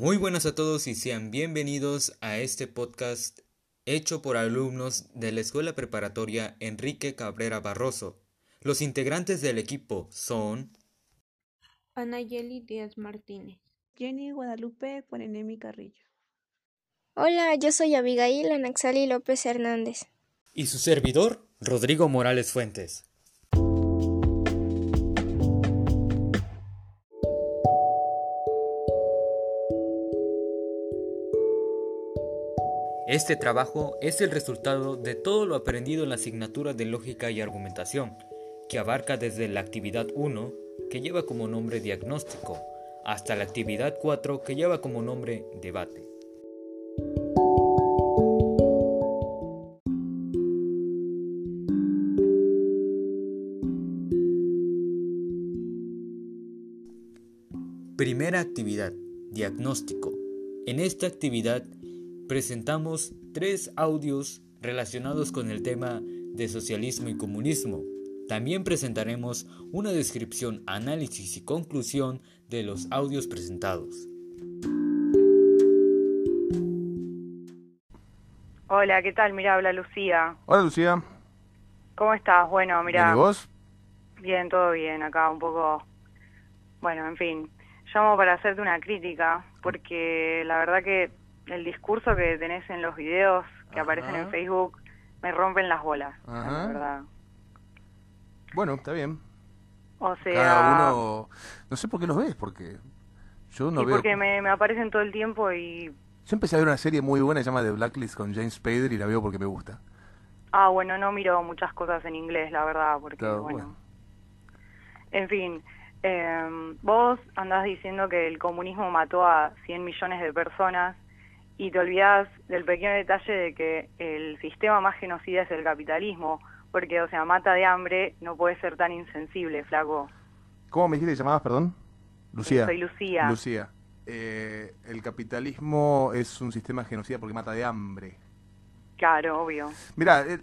Muy buenas a todos y sean bienvenidos a este podcast hecho por alumnos de la Escuela Preparatoria Enrique Cabrera Barroso. Los integrantes del equipo son Anayeli Díaz Martínez. Jenny Guadalupe Cuarenemi Carrillo. Hola, yo soy Abigail Anaxali López Hernández. y su servidor Rodrigo Morales Fuentes. Este trabajo es el resultado de todo lo aprendido en la asignatura de lógica y argumentación, que abarca desde la actividad 1, que lleva como nombre diagnóstico, hasta la actividad 4, que lleva como nombre debate. Primera actividad, diagnóstico. En esta actividad presentamos tres audios relacionados con el tema de socialismo y comunismo. También presentaremos una descripción, análisis y conclusión de los audios presentados. Hola, ¿qué tal? Mira, habla Lucía. Hola Lucía, ¿Cómo estás? Bueno, ¿bien mira, y vos? bien, todo bien, acá un poco... Bueno, en fin, llamo para hacerte una crítica, porque la verdad que el discurso que tenés en los videos que aparecen en. Facebook me rompen las bolas, la Ajá. verdad. Bueno, está bien. O sea, Cada uno... No sé por qué los ves, porque yo no y veo... porque me, me aparecen todo el tiempo y... Yo empecé a ver una serie muy buena, se llama The Blacklist con James Spader y la veo porque me gusta. Ah, bueno, no miro muchas cosas en inglés, la verdad, porque, Claro, bueno... bueno. En fin, eh, vos andás diciendo que el comunismo mató a 100 millones de personas y te olvidás del pequeño detalle de que el sistema más genocida es el capitalismo, porque, o sea, mata de hambre, no puede ser tan insensible, flaco. ¿Cómo me dijiste que llamabas, perdón? Lucía. Soy Lucía. Lucía. Eh, el capitalismo es un sistema genocida porque mata de hambre. Claro, obvio. Mira, eh,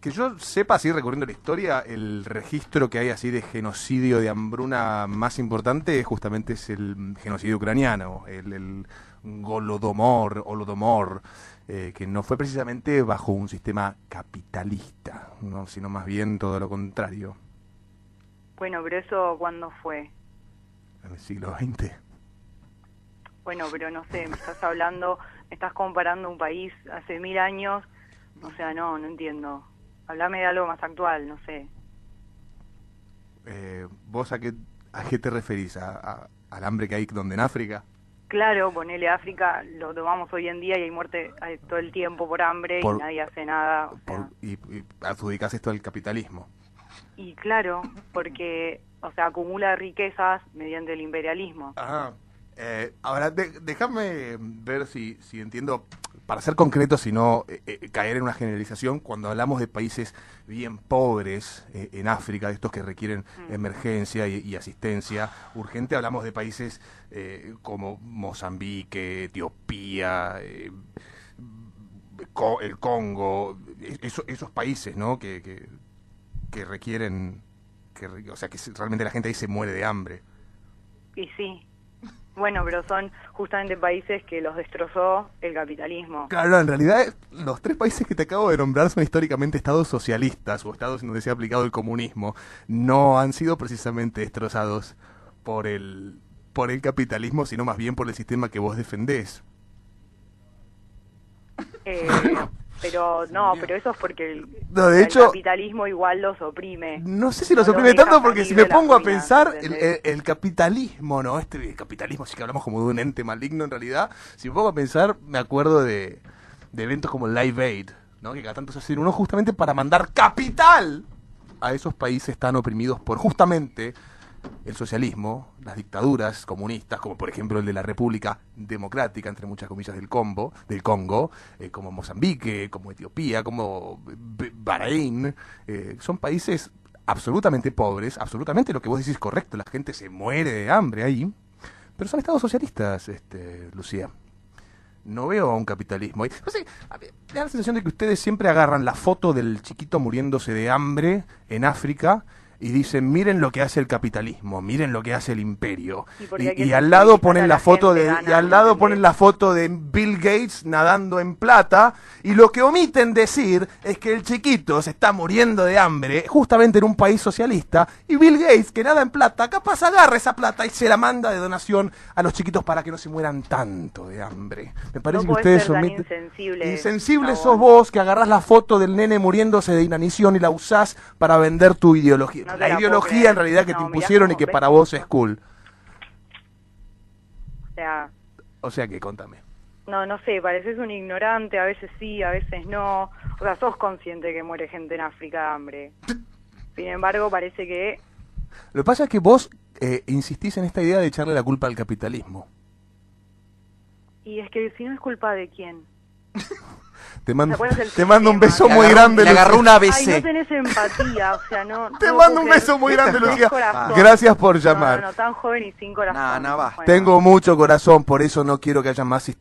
que yo sepa, así recorriendo la historia, el registro que hay así de genocidio de hambruna más importante justamente es el genocidio ucraniano, el, el Golodomor, Holodomor, eh, que no fue precisamente bajo un sistema capitalista, ¿no? sino más bien todo lo contrario, Bueno, pero eso, ¿cuándo fue? en el siglo XX. Bueno, pero no sé, me estás hablando, me estás comparando un país hace mil años, o sea, no, no entiendo. Hablame de algo más actual, no sé. Eh, ¿Vos a qué, a qué te referís? ¿A- a- ¿Al hambre que hay donde en África? Claro, ponele África, lo tomamos hoy en día y hay muerte hay todo el tiempo por hambre Por- y nadie hace nada. o sea. Por- y, y adjudicás esto al capitalismo. y claro, porque, o sea, acumula riquezas mediante el imperialismo. Ajá. Eh, ahora, de- déjame ver si, si entiendo, para ser concreto, si no eh, eh, caer en una generalización, cuando hablamos de países bien pobres eh, en África, de estos que requieren Mm. emergencia y, y asistencia urgente, hablamos de países eh, como Mozambique, Etiopía, Co- el Congo, e- eso- esos países, ¿no? Que, que, que requieren, que, o sea, que realmente la gente ahí se muere de hambre. Y sí. Bueno, pero son justamente países que los destrozó el capitalismo. Claro, en realidad los tres países que te acabo de nombrar son históricamente estados socialistas o estados en donde se ha aplicado el comunismo. No han sido precisamente destrozados por el por el capitalismo, sino más bien por el sistema que vos defendés. Eh, pero no, pero eso es porque el, No, de el hecho- capitalismo igual los oprime. No sé si los oprime tanto porque si me pongo a pensar, el, el- el capitalismo, ¿no? Este el capitalismo, sí que hablamos como de un ente maligno en realidad. Si me pongo a pensar, me acuerdo de, de eventos como Live Aid, ¿no? Que cada tanto se hacen uno justamente para mandar capital a esos países tan oprimidos por justamente el socialismo, las dictaduras comunistas, como por ejemplo el de la República Democrática, entre muchas comillas, del Congo, del Congo eh, como Mozambique, como Etiopía, como Bahrein, eh, son países absolutamente pobres, absolutamente lo que vos decís correcto, la gente se muere de hambre ahí, pero son estados socialistas, este, Lucía. No veo un capitalismo ahí. A da la sensación de que ustedes siempre agarran la foto del chiquito muriéndose de hambre en África y dicen, miren lo que hace el capitalismo, miren lo que hace el imperio. Y al lado ponen la la foto de y al lado ponen la foto de Bill Gates nadando en plata y lo que omiten decir es que el chiquito se está muriendo de hambre justamente en un país socialista y Bill Gates que nada en plata, capaz agarra esa plata y se la manda de donación a los chiquitos para que no se mueran tanto de hambre. Me parece No que ustedes ser tan omiten insensible, Insensible chabón. sos vos que agarrás la foto del nene muriéndose de inanición y la usás para vender tu ideología. No la ideología creer. en realidad que No, te impusieron y que para vos es cool. O sea, O sea que contame. no, no sé, pareces un ignorante, a veces sí, a veces no. O sea, sos consciente que muere gente en África de hambre. Sin embargo, parece que Lo que pasa es que vos eh, insistís en esta idea de echarle la culpa al capitalismo. Y es que si no es culpa de quién. Te mando, te mando un beso muy grande, le agarró Lucía. una Ay, no ABC. tenés empatía, o sea, no. no Te lo mando un creer. beso muy grande, Lucía. Gracias por No, llamar. No, no, tan joven y sin corazón. No, no, basta. Bueno. Tengo mucho corazón, por eso no quiero que haya más eh,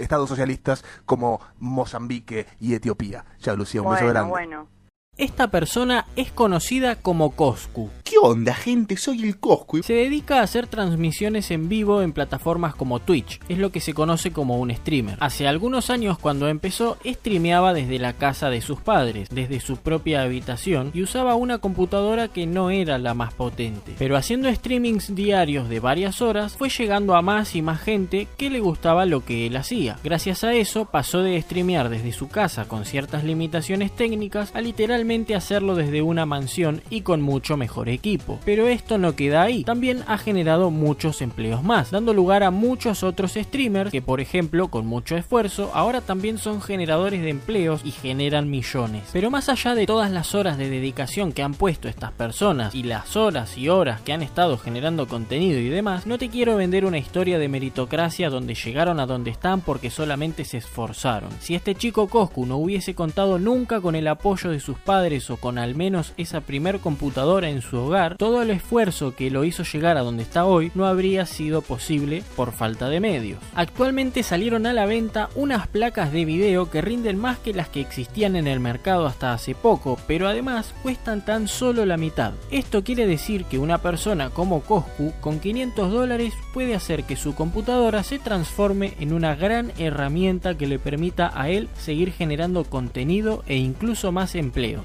estados socialistas como Mozambique y Etiopía. Chao, Lucía, un beso bueno, grande. bueno. Esta persona es conocida como Coscu. ¿Qué onda, gente? Soy el Coscu. Se dedica a hacer transmisiones en vivo en plataformas como Twitch, es lo que se conoce como un streamer. Hace algunos años cuando empezó, streameaba desde la casa de sus padres, desde su propia habitación, y usaba una computadora que no era la más potente. Pero haciendo streamings diarios de varias horas, fue llegando a más y más gente que le gustaba lo que él hacía. Gracias a eso, pasó de streamear desde su casa con ciertas limitaciones técnicas a literalmente hacerlo desde una mansión y con mucho mejor equipo. Pero esto no queda ahí, también ha generado muchos empleos más, dando lugar a muchos otros streamers que por ejemplo con mucho esfuerzo ahora también son generadores de empleos y generan millones. Pero más allá de todas las horas de dedicación que han puesto estas personas y las horas y horas que han estado generando contenido y demás, no te quiero vender una historia de meritocracia donde llegaron a donde están porque solamente se esforzaron. Si este chico Coscu no hubiese contado nunca con el apoyo de sus padres o con al menos esa primer computadora en su hogar, todo el esfuerzo que lo hizo llegar a donde está hoy no habría sido posible por falta de medios. Actualmente salieron a la venta unas placas de video que rinden más que las que existían en el mercado hasta hace poco, pero además cuestan tan solo la mitad. Esto quiere decir que una persona como Coscu con 500 dólares puede hacer que su computadora se transforme en una gran herramienta que le permita a él seguir generando contenido e incluso más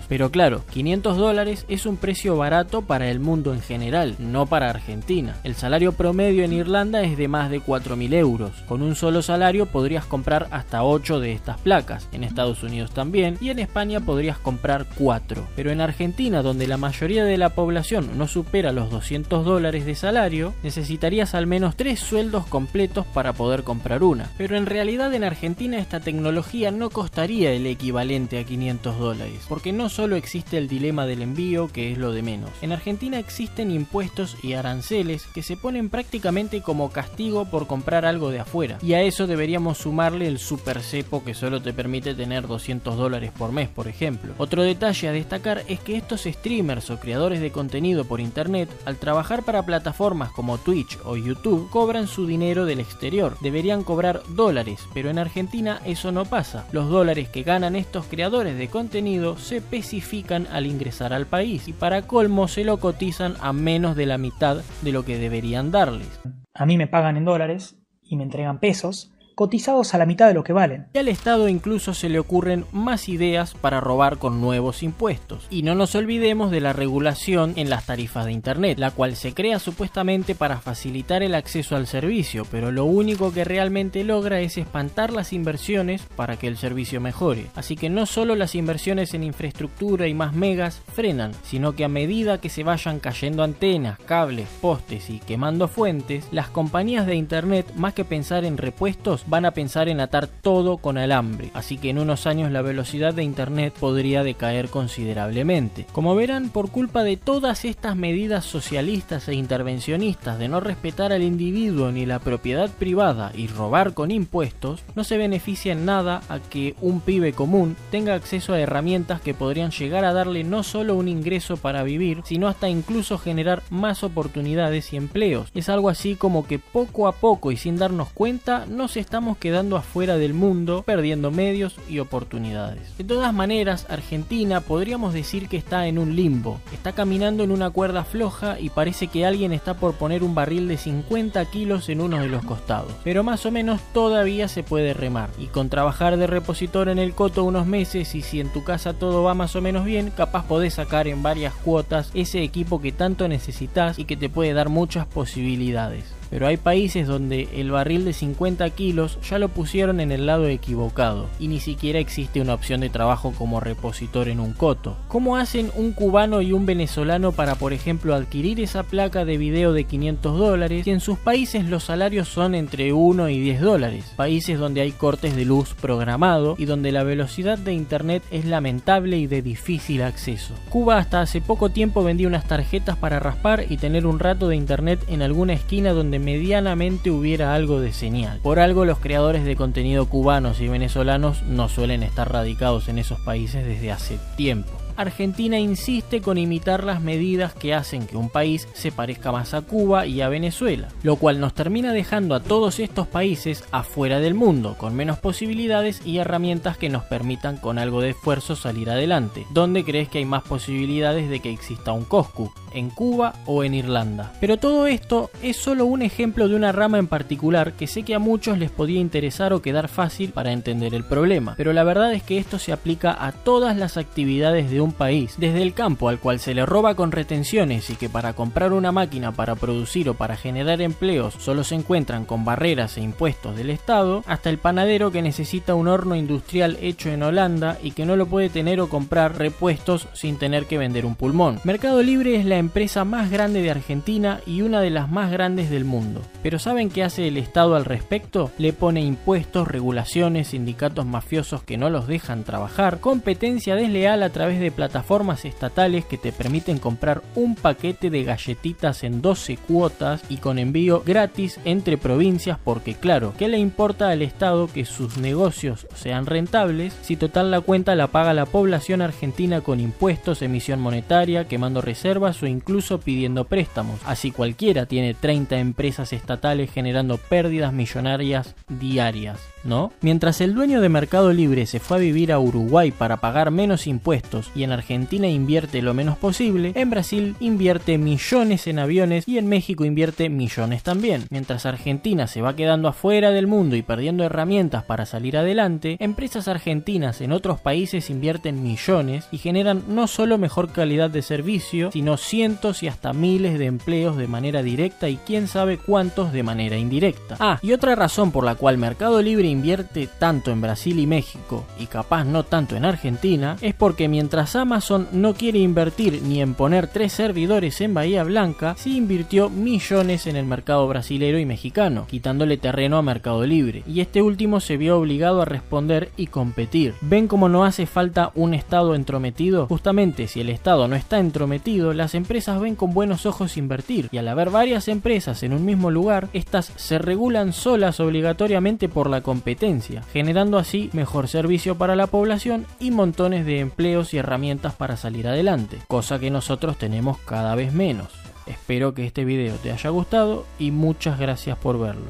Pero claro, 500 dólares es un precio barato para el mundo en general, no para Argentina. El salario promedio en Irlanda es de más de 4.000 euros. Con un solo salario podrías comprar hasta 8 de estas placas. En Estados Unidos también y en España podrías comprar 4. Pero en Argentina, donde la mayoría de la población no supera los 200 dólares de salario, necesitarías al menos 3 sueldos completos para poder comprar una. Pero en realidad en Argentina esta tecnología no costaría el equivalente a 500 dólares, porque no solo existe el dilema del envío, que es lo de menos. En Argentina existen impuestos y aranceles que se ponen prácticamente como castigo por comprar algo de afuera. Y a eso deberíamos sumarle el super cepo que solo te permite tener 200 dólares por mes, por ejemplo. Otro detalle a destacar es que estos streamers o creadores de contenido por internet, al trabajar para plataformas como Twitch o YouTube, cobran su dinero del exterior. Deberían cobrar dólares, pero en Argentina eso no pasa. Los dólares que ganan estos creadores de contenido se especifican al ingresar al país y para colmo se lo cotizan a menos de la mitad de lo que deberían darles. A mí me pagan en dólares y me entregan pesos, cotizados a la mitad de lo que valen. Y al Estado incluso se le ocurren más ideas para robar con nuevos impuestos. Y no nos olvidemos de la regulación en las tarifas de Internet, la cual se crea supuestamente para facilitar el acceso al servicio, pero lo único que realmente logra es espantar las inversiones para que el servicio mejore. Así que no solo las inversiones en infraestructura y más megas frenan, sino que a medida que se vayan cayendo antenas, cables, postes y quemando fuentes, las compañías de Internet, más que pensar en repuestos, van a pensar en atar todo con alambre, así que en unos años la velocidad de Internet podría decaer considerablemente. Como verán, por culpa de todas estas medidas socialistas e intervencionistas de no respetar al individuo ni la propiedad privada y robar con impuestos, no se beneficia en nada a que un pibe común tenga acceso a herramientas que podrían llegar a darle no solo un ingreso para vivir, sino hasta incluso generar más oportunidades y empleos. Es algo así como que poco a poco y sin darnos cuenta nos estamos estamos quedando afuera del mundo, perdiendo medios y oportunidades. De todas maneras, Argentina podríamos decir que está en un limbo. Está caminando en una cuerda floja y parece que alguien está por poner un barril de 50 kilos en uno de los costados. Pero más o menos todavía se puede remar. Y con trabajar de repositor en el coto unos meses y si en tu casa todo va más o menos bien, capaz podés sacar en varias cuotas ese equipo que tanto necesitas y que te puede dar muchas posibilidades pero hay países donde el barril de 50 kilos ya lo pusieron en el lado equivocado y ni siquiera existe una opción de trabajo como repositor en un coto. ¿Cómo hacen un cubano y un venezolano para, por ejemplo, adquirir esa placa de video de 500 dólares si en sus países los salarios son entre 1 y 10 dólares? Países donde hay cortes de luz programado y donde la velocidad de internet es lamentable y de difícil acceso. Cuba hasta hace poco tiempo vendía unas tarjetas para raspar y tener un rato de internet en alguna esquina donde medianamente hubiera algo de señal. Por algo los creadores de contenido cubanos y venezolanos no suelen estar radicados en esos países desde hace tiempo. Argentina insiste con imitar las medidas que hacen que un país se parezca más a Cuba y a Venezuela, lo cual nos termina dejando a todos estos países afuera del mundo, con menos posibilidades y herramientas que nos permitan con algo de esfuerzo salir adelante. ¿Dónde crees que hay más posibilidades de que exista un Coscu? ¿En Cuba o en Irlanda? Pero todo esto es solo un ejemplo de una rama en particular que sé que a muchos les podía interesar o quedar fácil para entender el problema, pero la verdad es que esto se aplica a todas las actividades de un país, desde el campo al cual se le roba con retenciones y que para comprar una máquina para producir o para generar empleos solo se encuentran con barreras e impuestos del Estado, hasta el panadero que necesita un horno industrial hecho en Holanda y que no lo puede tener o comprar repuestos sin tener que vender un pulmón. Mercado Libre es la empresa más grande de Argentina y una de las más grandes del mundo. Pero ¿saben qué hace el Estado al respecto? Le pone impuestos, regulaciones, sindicatos mafiosos que no los dejan trabajar, competencia desleal a través de plataformas estatales que te permiten comprar un paquete de galletitas en 12 cuotas y con envío gratis entre provincias porque claro, ¿qué le importa al Estado que sus negocios sean rentables si total la cuenta la paga la población argentina con impuestos, emisión monetaria, quemando reservas o incluso pidiendo préstamos? Así cualquiera tiene 30 empresas estatales generando pérdidas millonarias diarias. ¿no? Mientras el dueño de Mercado Libre se fue a vivir a Uruguay para pagar menos impuestos y en Argentina invierte lo menos posible, en Brasil invierte millones en aviones y en México invierte millones también. Mientras Argentina se va quedando afuera del mundo y perdiendo herramientas para salir adelante, empresas argentinas en otros países invierten millones y generan no solo mejor calidad de servicio, sino cientos y hasta miles de empleos de manera directa y quién sabe cuántos de manera indirecta. Ah, y otra razón por la cual Mercado Libre invierte tanto en Brasil y México y capaz no tanto en Argentina es porque mientras Amazon no quiere invertir ni en poner tres servidores en Bahía Blanca, sí invirtió millones en el mercado brasilero y mexicano, quitándole terreno a Mercado Libre, y este último se vio obligado a responder y competir. ¿Ven cómo no hace falta un Estado entrometido? Justamente si el Estado no está entrometido, las empresas ven con buenos ojos invertir, y al haber varias empresas en un mismo lugar, estas se regulan solas obligatoriamente por la competencia, generando así mejor servicio para la población y montones de empleos y herramientas para salir adelante, cosa que nosotros tenemos cada vez menos. Espero que este video te haya gustado y muchas gracias por verlo.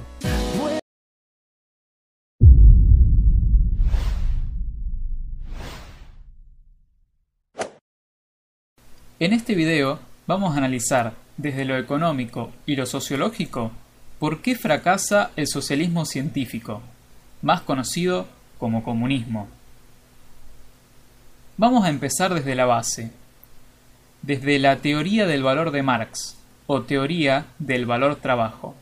En este video vamos a analizar desde lo económico y lo sociológico por qué fracasa el socialismo científico, más conocido como comunismo. Vamos a empezar desde la base, desde la teoría del valor de Marx, o teoría del valor trabajo.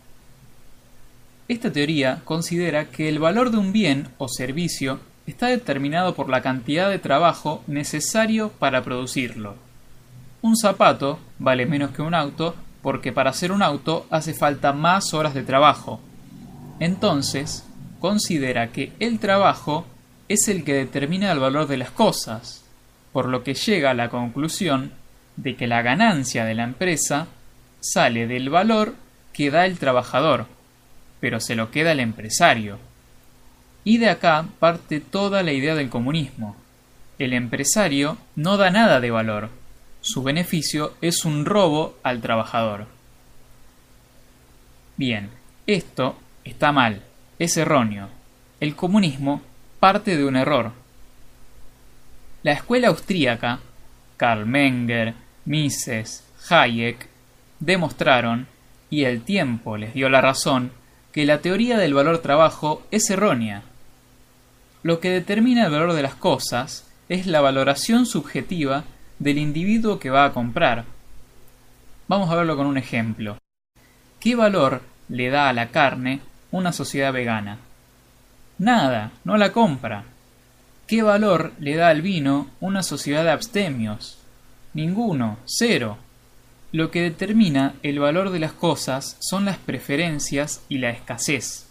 Esta teoría considera que el valor de un bien o servicio está determinado por la cantidad de trabajo necesario para producirlo. Un zapato vale menos que un auto porque para hacer un auto hace falta más horas de trabajo. Entonces, considera que el trabajo es el que determina el valor de las cosas, por lo que llega a la conclusión de que la ganancia de la empresa sale del valor que da el trabajador, pero se lo queda el empresario. Y de acá parte toda la idea del comunismo. El empresario no da nada de valor, su beneficio es un robo al trabajador. Bien, esto está mal, es erróneo. El comunismo parte de un error. La escuela austríaca, Karl Menger, Mises, Hayek, demostraron, y el tiempo les dio la razón, que la teoría del valor trabajo es errónea. Lo que determina el valor de las cosas es la valoración subjetiva del individuo que va a comprar. Vamos a verlo con un ejemplo. ¿Qué valor le da a la carne una sociedad vegana? Nada, no la compra. ¿Qué valor le da al vino una sociedad de abstemios? Ninguno, cero. Lo que determina el valor de las cosas son las preferencias y la escasez.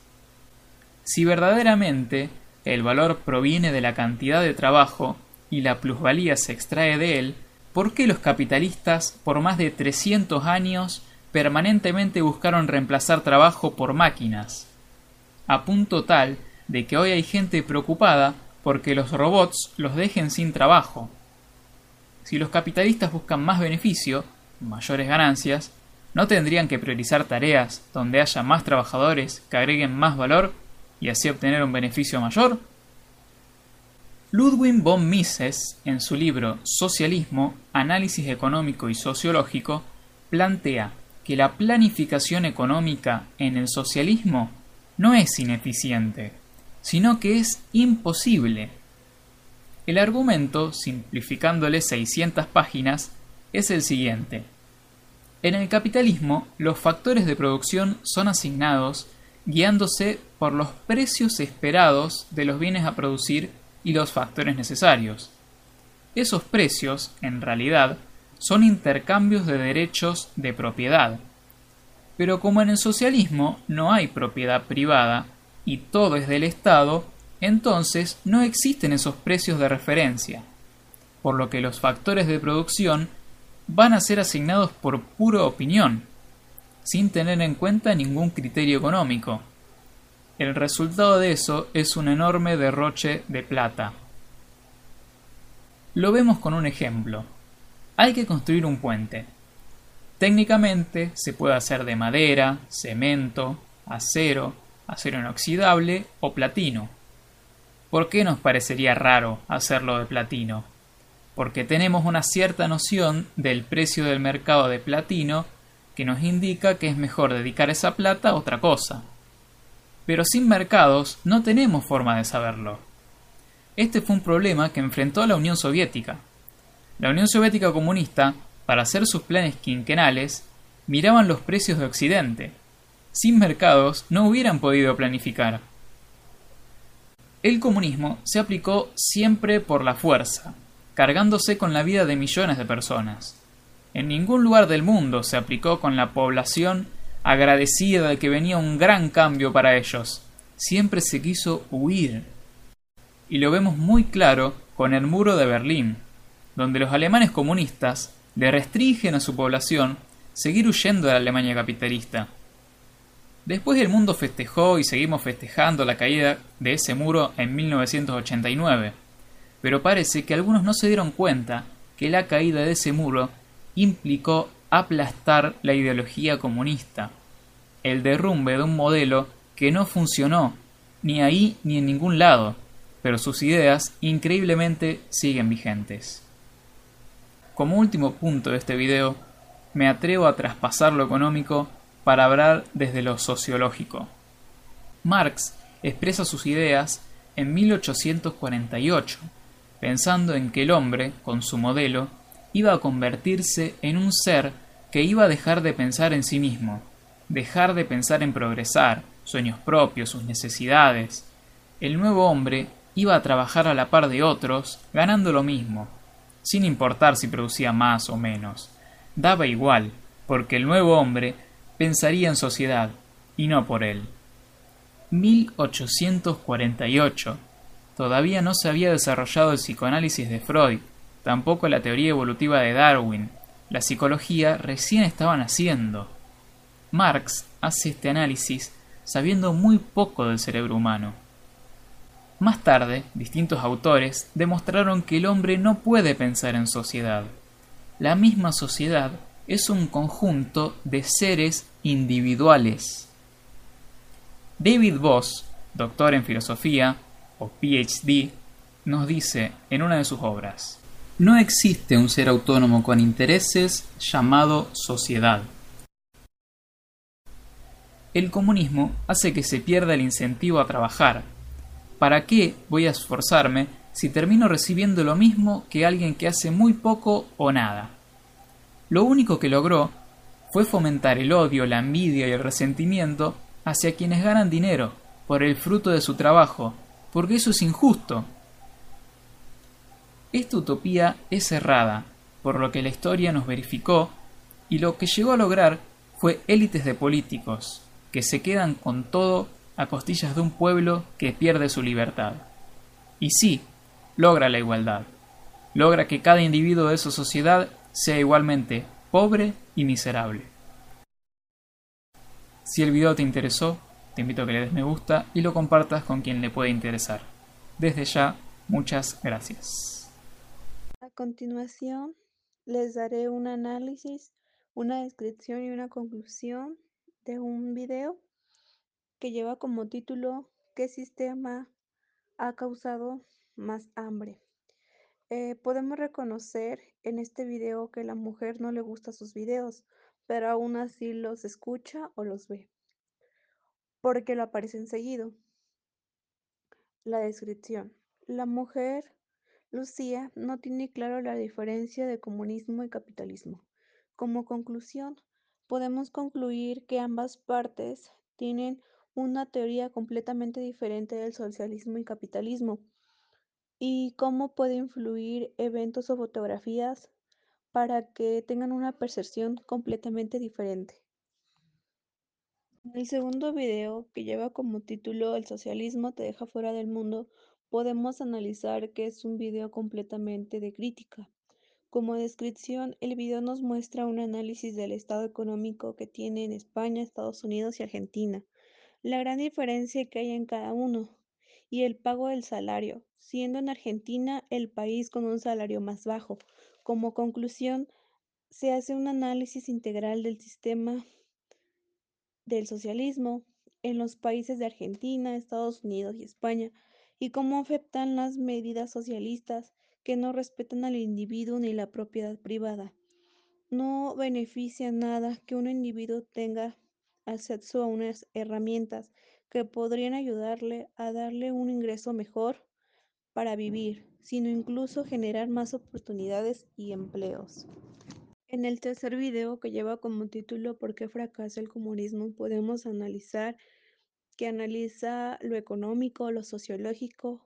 Si verdaderamente el valor proviene de la cantidad de trabajo y la plusvalía se extrae de él, ¿por qué los capitalistas por más de 300 años permanentemente buscaron reemplazar trabajo por máquinas? A punto tal de que hoy hay gente preocupada porque los robots los dejen sin trabajo. Si los capitalistas buscan más beneficio, mayores ganancias, ¿no tendrían que priorizar tareas donde haya más trabajadores que agreguen más valor y así obtener un beneficio mayor? Ludwig von Mises, en su libro Socialismo, Análisis Económico y Sociológico, plantea que la planificación económica en el socialismo no es ineficiente, sino que es imposible. El argumento, simplificándole 600 páginas, es el siguiente. En el capitalismo, los factores de producción son asignados guiándose por los precios esperados de los bienes a producir y los factores necesarios. Esos precios, en realidad, son intercambios de derechos de propiedad. Pero como en el socialismo no hay propiedad privada y todo es del Estado, entonces no existen esos precios de referencia, por lo que los factores de producción van a ser asignados por pura opinión, sin tener en cuenta ningún criterio económico. El resultado de eso es un enorme derroche de plata. Lo vemos con un ejemplo. Hay que construir un puente. Técnicamente se puede hacer de madera, cemento, acero, acero inoxidable o platino. ¿Por qué nos parecería raro hacerlo de platino? Porque tenemos una cierta noción del precio del mercado de platino que nos indica que es mejor dedicar esa plata a otra cosa pero sin mercados no tenemos forma de saberlo. Este fue un problema que enfrentó la Unión Soviética. La Unión Soviética comunista, para hacer sus planes quinquenales, miraban los precios de Occidente. Sin mercados no hubieran podido planificar. El comunismo se aplicó siempre por la fuerza, cargándose con la vida de millones de personas. En ningún lugar del mundo se aplicó con la población agradecida de que venía un gran cambio para ellos. Siempre se quiso huir. Y lo vemos muy claro con el muro de Berlín, donde los alemanes comunistas le restringen a su población seguir huyendo de la Alemania capitalista. Después el mundo festejó y seguimos festejando la caída de ese muro en 1989, pero parece que algunos no se dieron cuenta que la caída de ese muro implicó aplastar la ideología comunista, el derrumbe de un modelo que no funcionó ni ahí ni en ningún lado, pero sus ideas increíblemente siguen vigentes. Como último punto de este video, me atrevo a traspasar lo económico para hablar desde lo sociológico. Marx expresa sus ideas en 1848, pensando en que el hombre, con su modelo, iba a convertirse en un ser que iba a dejar de pensar en sí mismo, dejar de pensar en progresar, sueños propios, sus necesidades. El nuevo hombre iba a trabajar a la par de otros, ganando lo mismo, sin importar si producía más o menos. Daba igual, porque el nuevo hombre pensaría en sociedad, y no por él. 1848. Todavía no se había desarrollado el psicoanálisis de Freud, tampoco la teoría evolutiva de Darwin. La psicología recién estaba naciendo. Marx hace este análisis sabiendo muy poco del cerebro humano. Más tarde, distintos autores demostraron que el hombre no puede pensar en sociedad. La misma sociedad es un conjunto de seres individuales. David Voss, doctor en filosofía o PhD, nos dice en una de sus obras, no existe un ser autónomo con intereses llamado sociedad. El comunismo hace que se pierda el incentivo a trabajar. ¿Para qué voy a esforzarme si termino recibiendo lo mismo que alguien que hace muy poco o nada? Lo único que logró fue fomentar el odio, la envidia y el resentimiento hacia quienes ganan dinero por el fruto de su trabajo, porque eso es injusto. Esta utopía es errada, por lo que la historia nos verificó, y lo que llegó a lograr fue élites de políticos, que se quedan con todo a costillas de un pueblo que pierde su libertad. Y sí, logra la igualdad, logra que cada individuo de su sociedad sea igualmente pobre y miserable. Si el video te interesó, te invito a que le des me gusta y lo compartas con quien le puede interesar. Desde ya, muchas gracias. A continuación, les daré un análisis, una descripción y una conclusión de un video que lleva como título ¿Qué sistema ha causado más hambre? Eh, podemos reconocer en este video que la mujer no le gusta sus videos, pero aún así los escucha o los ve, porque lo aparecen seguido. La descripción. La mujer, Lucía, no tiene claro la diferencia de comunismo y capitalismo. Como conclusión, podemos concluir que ambas partes tienen una teoría completamente diferente del socialismo y capitalismo y cómo puede influir eventos o fotografías para que tengan una percepción completamente diferente. En el segundo video, que lleva como título El socialismo te deja fuera del mundo, podemos analizar que es un video completamente de crítica. Como descripción, el video nos muestra un análisis del estado económico que tiene en España, Estados Unidos y Argentina, la gran diferencia que hay en cada uno, y el pago del salario, siendo en Argentina el país con un salario más bajo. Como conclusión, se hace un análisis integral del sistema del socialismo en los países de Argentina, Estados Unidos y España, y cómo afectan las medidas socialistas que no respetan al individuo ni la propiedad privada. No beneficia nada que un individuo tenga acceso a unas herramientas que podrían ayudarle a darle un ingreso mejor para vivir, sino incluso generar más oportunidades y empleos. En el tercer video que lleva como título ¿Por qué fracasa el comunismo? podemos analizar que analiza lo económico, lo sociológico,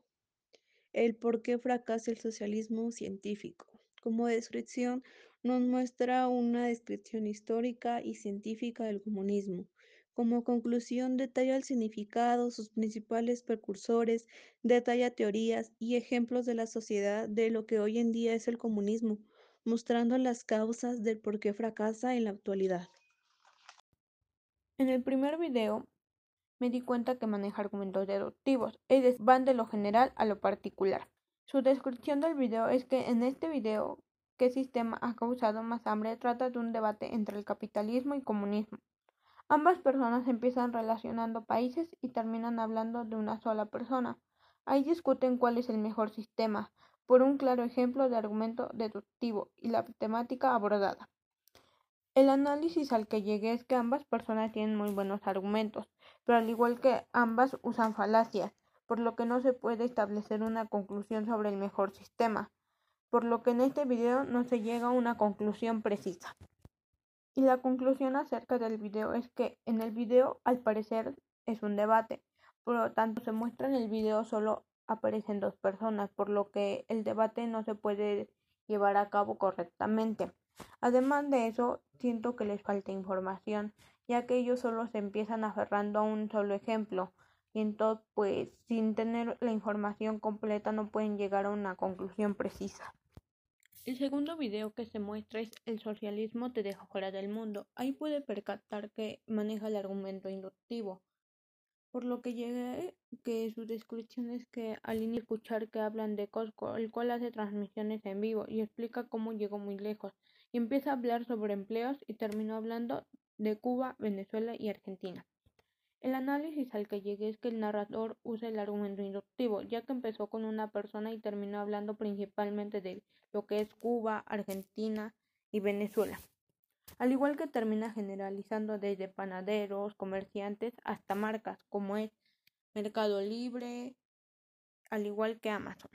el por qué fracasa el socialismo científico. Como descripción, nos muestra una descripción histórica y científica del comunismo. Como conclusión, detalla el significado, sus principales precursores, detalla teorías y ejemplos de la sociedad de lo que hoy en día es el comunismo, mostrando las causas del por qué fracasa en la actualidad. En el primer video me di cuenta que maneja argumentos deductivos, es decir, van de lo general a lo particular. Su descripción del video es que en este video, ¿qué sistema ha causado más hambre? trata de un debate entre el capitalismo y comunismo. Ambas personas empiezan relacionando países y terminan hablando de una sola persona. Ahí discuten cuál es el mejor sistema, por un claro ejemplo de argumento deductivo y la temática abordada. El análisis al que llegué es que ambas personas tienen muy buenos argumentos, pero al igual que ambas usan falacias, por lo que no se puede establecer una conclusión sobre el mejor sistema, por lo que en este video no se llega a una conclusión precisa. Y la conclusión acerca del video es que en el video al parecer es un debate, por lo tanto se muestra en el video solo aparecen dos personas, por lo que el debate no se puede llevar a cabo correctamente. Además de eso, siento que les falta información, ya que ellos solo se empiezan aferrando a un solo ejemplo, y entonces, pues, sin tener la información completa no pueden llegar a una conclusión precisa. El segundo video que se muestra es El socialismo te deja fuera del mundo. Ahí puede percatar que maneja el argumento inductivo, por lo que llegué que su descripción es que al escuchar que hablan de Costco, el cual hace transmisiones en vivo y explica cómo llegó muy lejos, y empieza a hablar sobre empleos y terminó hablando de Cuba, Venezuela y Argentina. El análisis al que llegué es que el narrador usa el argumento inductivo, ya que empezó con una persona y terminó hablando principalmente de lo que es Cuba, Argentina y Venezuela. Al igual que termina generalizando desde panaderos, comerciantes hasta marcas como es Mercado Libre, al igual que Amazon.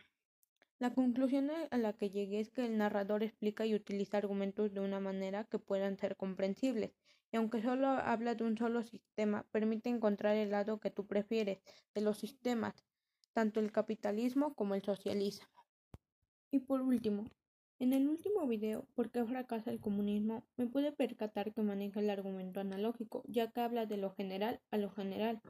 La conclusión a la que llegué es que el narrador explica y utiliza argumentos de una manera que puedan ser comprensibles y aunque solo habla de un solo sistema, permite encontrar el lado que tú prefieres de los sistemas, tanto el capitalismo como el socialismo. Y por último, en el último video, ¿Por qué fracasa el comunismo?, me pude percatar que maneja el argumento analógico, ya que habla de lo general a lo general.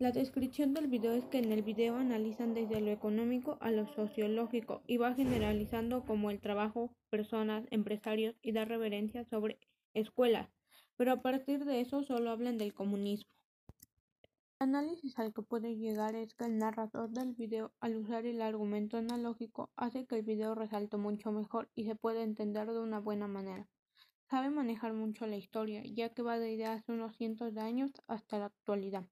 La descripción del video es que en el video analizan desde lo económico a lo sociológico y va generalizando como el trabajo, personas, empresarios y da reverencia sobre escuelas, pero a partir de eso solo hablan del comunismo. El análisis al que puede llegar es que el narrador del video, al usar el argumento analógico, hace que el video resalte mucho mejor y se puede entender de una buena manera. Sabe manejar mucho la historia, ya que va desde hace unos cientos de años hasta la actualidad.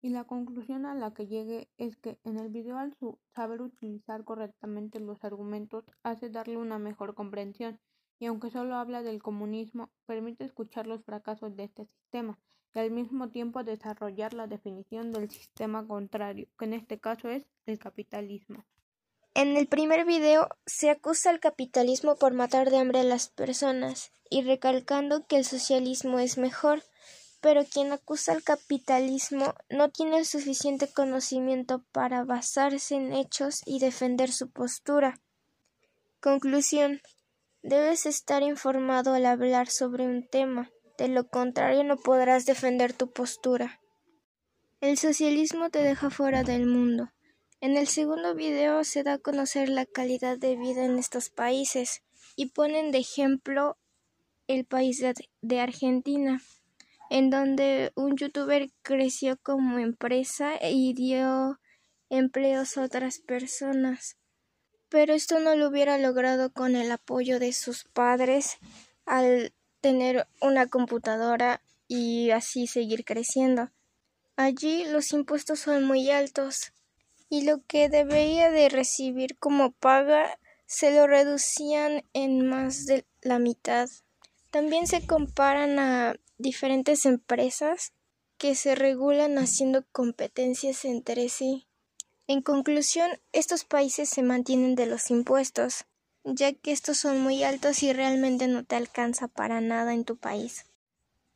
Y la conclusión a la que llegue es que en el video al saber utilizar correctamente los argumentos hace darle una mejor comprensión y aunque solo habla del comunismo, permite escuchar los fracasos de este sistema y al mismo tiempo desarrollar la definición del sistema contrario, que en este caso es el capitalismo. En el primer video se acusa al capitalismo por matar de hambre a las personas y recalcando que el socialismo es mejor, pero quien acusa al capitalismo no tiene el suficiente conocimiento para basarse en hechos y defender su postura. Conclusión Debes estar informado al hablar sobre un tema, de lo contrario no podrás defender tu postura. El socialismo te deja fuera del mundo. En el segundo video se da a conocer la calidad de vida en estos países y ponen de ejemplo el país de, Argentina, en donde un youtuber creció como empresa y dio empleos a otras personas pero esto no lo hubiera logrado con el apoyo de sus padres al tener una computadora y así seguir creciendo. Allí los impuestos son muy altos y lo que debería de recibir como paga se lo reducían en más de la mitad. También se comparan a diferentes empresas que se regulan haciendo competencias entre sí. En conclusión, estos países se mantienen de los impuestos, ya que estos son muy altos y realmente no te alcanza para nada en tu país.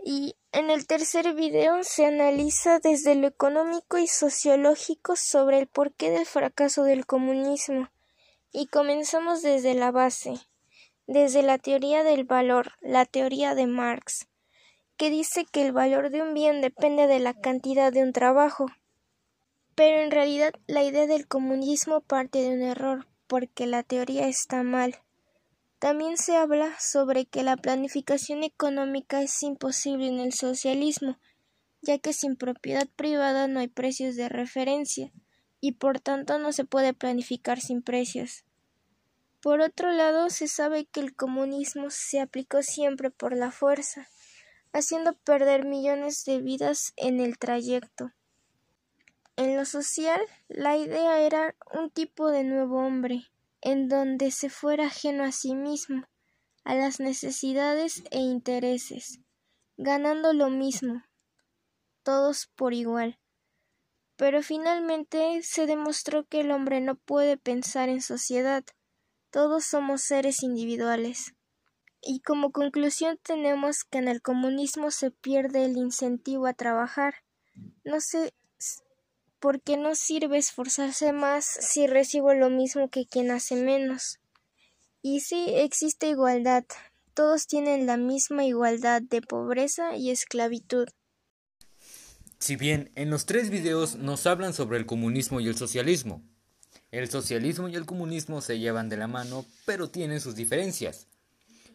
Y en el tercer video se analiza desde lo económico y sociológico sobre el porqué del fracaso del comunismo. Y comenzamos desde la base, desde la teoría del valor, la teoría de Marx, que dice que el valor de un bien depende de la cantidad de un trabajo. Pero en realidad la idea del comunismo parte de un error, porque la teoría está mal. También se habla sobre que la planificación económica es imposible en el socialismo, ya que sin propiedad privada no hay precios de referencia, y por tanto no se puede planificar sin precios. Por otro lado, se sabe que el comunismo se aplicó siempre por la fuerza, haciendo perder millones de vidas en el trayecto. En lo social, la idea era un tipo de nuevo hombre, en donde se fuera ajeno a sí mismo, a las necesidades e intereses, ganando lo mismo, todos por igual. Pero finalmente se demostró que el hombre no puede pensar en sociedad, todos somos seres individuales. Y como conclusión tenemos que en el comunismo se pierde el incentivo a trabajar. No se porque no sirve esforzarse más si recibo lo mismo que quien hace menos. Y sí existe igualdad, todos tienen la misma igualdad de pobreza y esclavitud. Si bien en los tres videos nos hablan sobre el comunismo y el socialismo, el socialismo y el comunismo se llevan de la mano, pero tienen sus diferencias.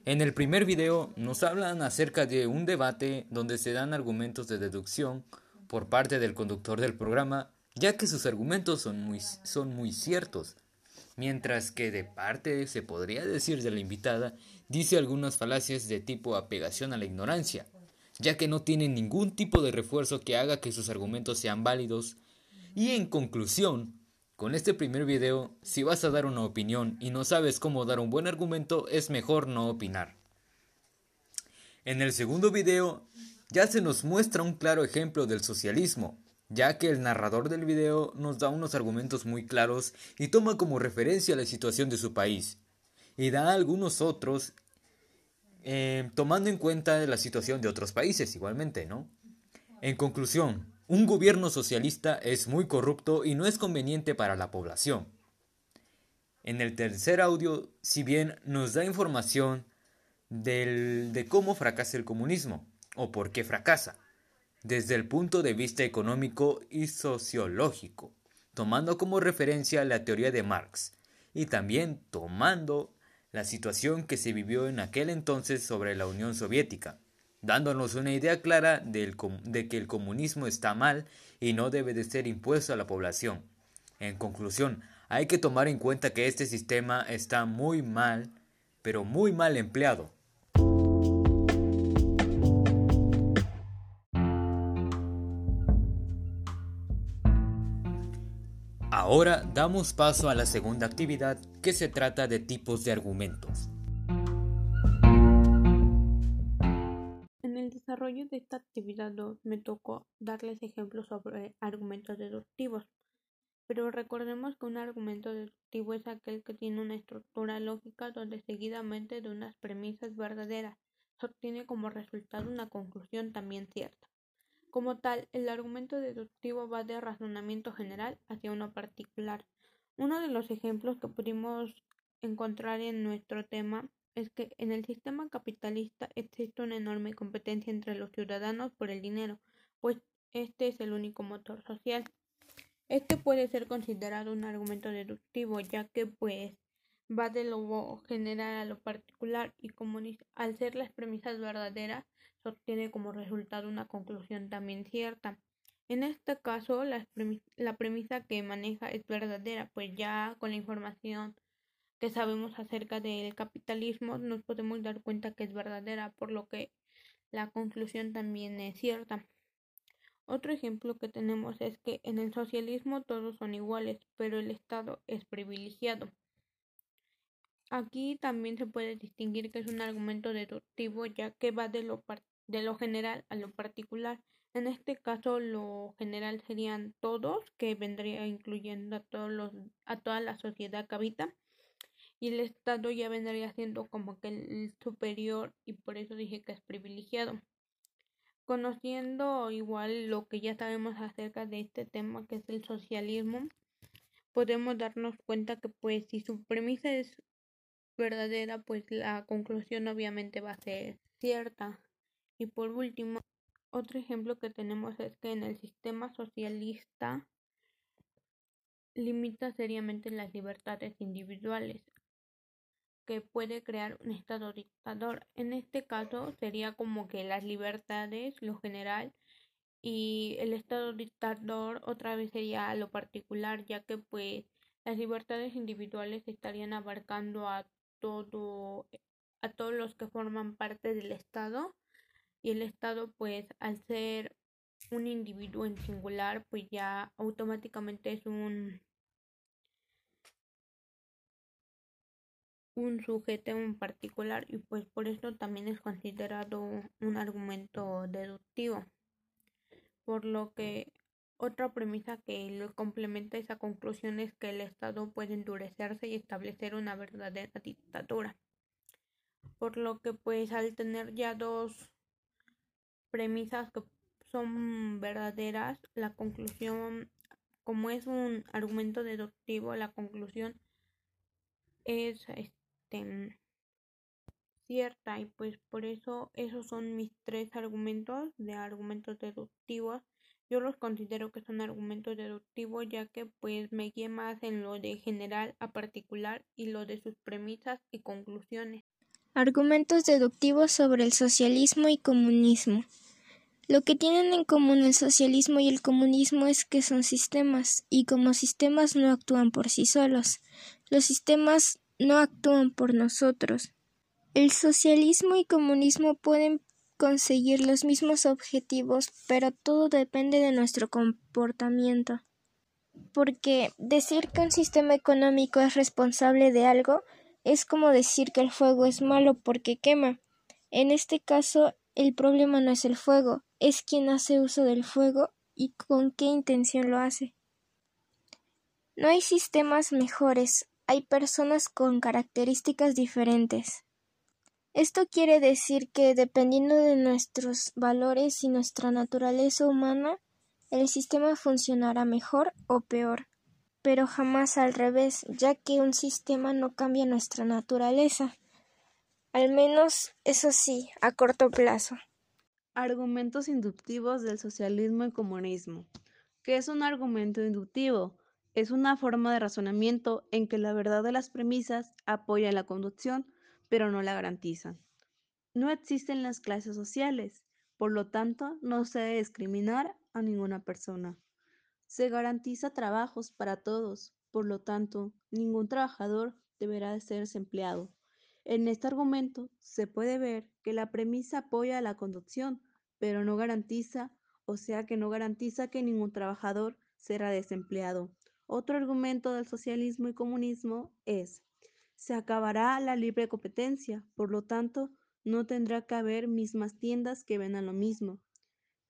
En el primer video nos hablan acerca de un debate donde se dan argumentos de deducción por parte del conductor del programa, ya que sus argumentos son muy, son muy ciertos, mientras que de parte, se podría decir de la invitada, dice algunas falacias de tipo apegación a la ignorancia, ya que no tienen ningún tipo de refuerzo que haga que sus argumentos sean válidos. Y en conclusión, con este primer video, si vas a dar una opinión y no sabes cómo dar un buen argumento, es mejor no opinar. En el segundo video, ya se nos muestra un claro ejemplo del socialismo, ya que el narrador del video nos da unos argumentos muy claros y toma como referencia la situación de su país, y da algunos otros eh, tomando en cuenta la situación de otros países igualmente, ¿no? En conclusión, un gobierno socialista es muy corrupto y no es conveniente para la población. En el tercer audio, si bien nos da información de cómo fracasa el comunismo o por qué fracasa, desde el punto de vista económico y sociológico, tomando como referencia la teoría de Marx y también tomando la situación que se vivió en aquel entonces sobre la Unión Soviética, dándonos una idea clara de que el comunismo está mal y no debe de ser impuesto a la población. En conclusión, hay que tomar en cuenta que este sistema está muy mal, pero muy mal empleado, Ahora damos paso a la segunda actividad que se trata de tipos de argumentos. En el desarrollo de esta actividad 2 me tocó darles ejemplos sobre argumentos deductivos. Pero recordemos que un argumento deductivo es aquel que tiene una estructura lógica donde seguidamente de unas premisas verdaderas se obtiene como resultado una conclusión también cierta. Como tal, el argumento deductivo va de razonamiento general hacia uno particular. Uno de los ejemplos que pudimos encontrar en nuestro tema es que en el sistema capitalista existe una enorme competencia entre los ciudadanos por el dinero, pues este es el único motor social. Este puede ser considerado un argumento deductivo, ya que pues va de lo general a lo particular y como al ser las premisas verdaderas obtiene como resultado una conclusión también cierta. En este caso, la, premisa que maneja es verdadera, pues ya con la información que sabemos acerca del capitalismo nos podemos dar cuenta que es verdadera, por lo que la conclusión también es cierta. Otro ejemplo que tenemos es que en el socialismo todos son iguales, pero el Estado es privilegiado. Aquí también se puede distinguir que es un argumento deductivo ya que va de lo, de lo general a lo particular. En este caso, lo general serían todos, que vendría incluyendo a todos los, a toda la sociedad que habita. Y el Estado ya vendría siendo como que el superior, y por eso dije que es privilegiado. Conociendo igual lo que ya sabemos acerca de este tema que es el socialismo, podemos darnos cuenta que pues si su premisa es verdadera, pues la conclusión obviamente va a ser cierta. Y por último, otro ejemplo que tenemos es que en el sistema socialista limita seriamente las libertades individuales, que puede crear un Estado dictador. En este caso sería como que las libertades, lo general, y el Estado dictador otra vez sería lo particular, ya que pues las libertades individuales estarían abarcando a todo a todos los que forman parte del Estado y el Estado pues al ser un individuo en singular pues ya automáticamente es un un sujeto en particular y pues por eso también es considerado un argumento deductivo. Por lo que otra premisa que lo complementa esa conclusión es que el Estado puede endurecerse y establecer una verdadera dictadura. Por lo que pues al tener ya dos premisas que son verdaderas, la conclusión, como es un argumento deductivo, la conclusión es este cierta y pues por eso esos son mis tres argumentos de argumentos deductivos. Yo los considero que son argumentos deductivos ya que pues me guíe más en lo de general a particular y lo de sus premisas y conclusiones. Argumentos deductivos sobre el socialismo y comunismo. Lo que tienen en común el socialismo y el comunismo es que son sistemas, y como sistemas no actúan por sí solos. Los sistemas no actúan por nosotros. El socialismo y comunismo pueden conseguir los mismos objetivos, pero todo depende de nuestro comportamiento. Porque decir que un sistema económico es responsable de algo es como decir que el fuego es malo porque quema. En este caso, el problema no es el fuego, es quien hace uso del fuego y con qué intención lo hace. No hay sistemas mejores, hay personas con características diferentes. Esto quiere decir que dependiendo de nuestros valores y nuestra naturaleza humana, el sistema funcionará mejor o peor, pero jamás al revés, ya que un sistema no cambia nuestra naturaleza. Al menos, eso sí, a corto plazo. Argumentos inductivos del socialismo y comunismo. ¿Qué es un argumento inductivo? Es una forma de razonamiento en que la verdad de las premisas apoya la conducción, pero no la garantizan. No existen las clases sociales, por lo tanto, no se debe discriminar a ninguna persona. Se garantiza trabajos para todos, por lo tanto, ningún trabajador deberá de ser desempleado. En este argumento se puede ver que la premisa apoya la conducción, pero no garantiza, o sea que no garantiza que ningún trabajador será desempleado. Otro argumento del socialismo y comunismo es, se acabará la libre competencia, por lo tanto, no tendrá que haber mismas tiendas que vendan lo mismo.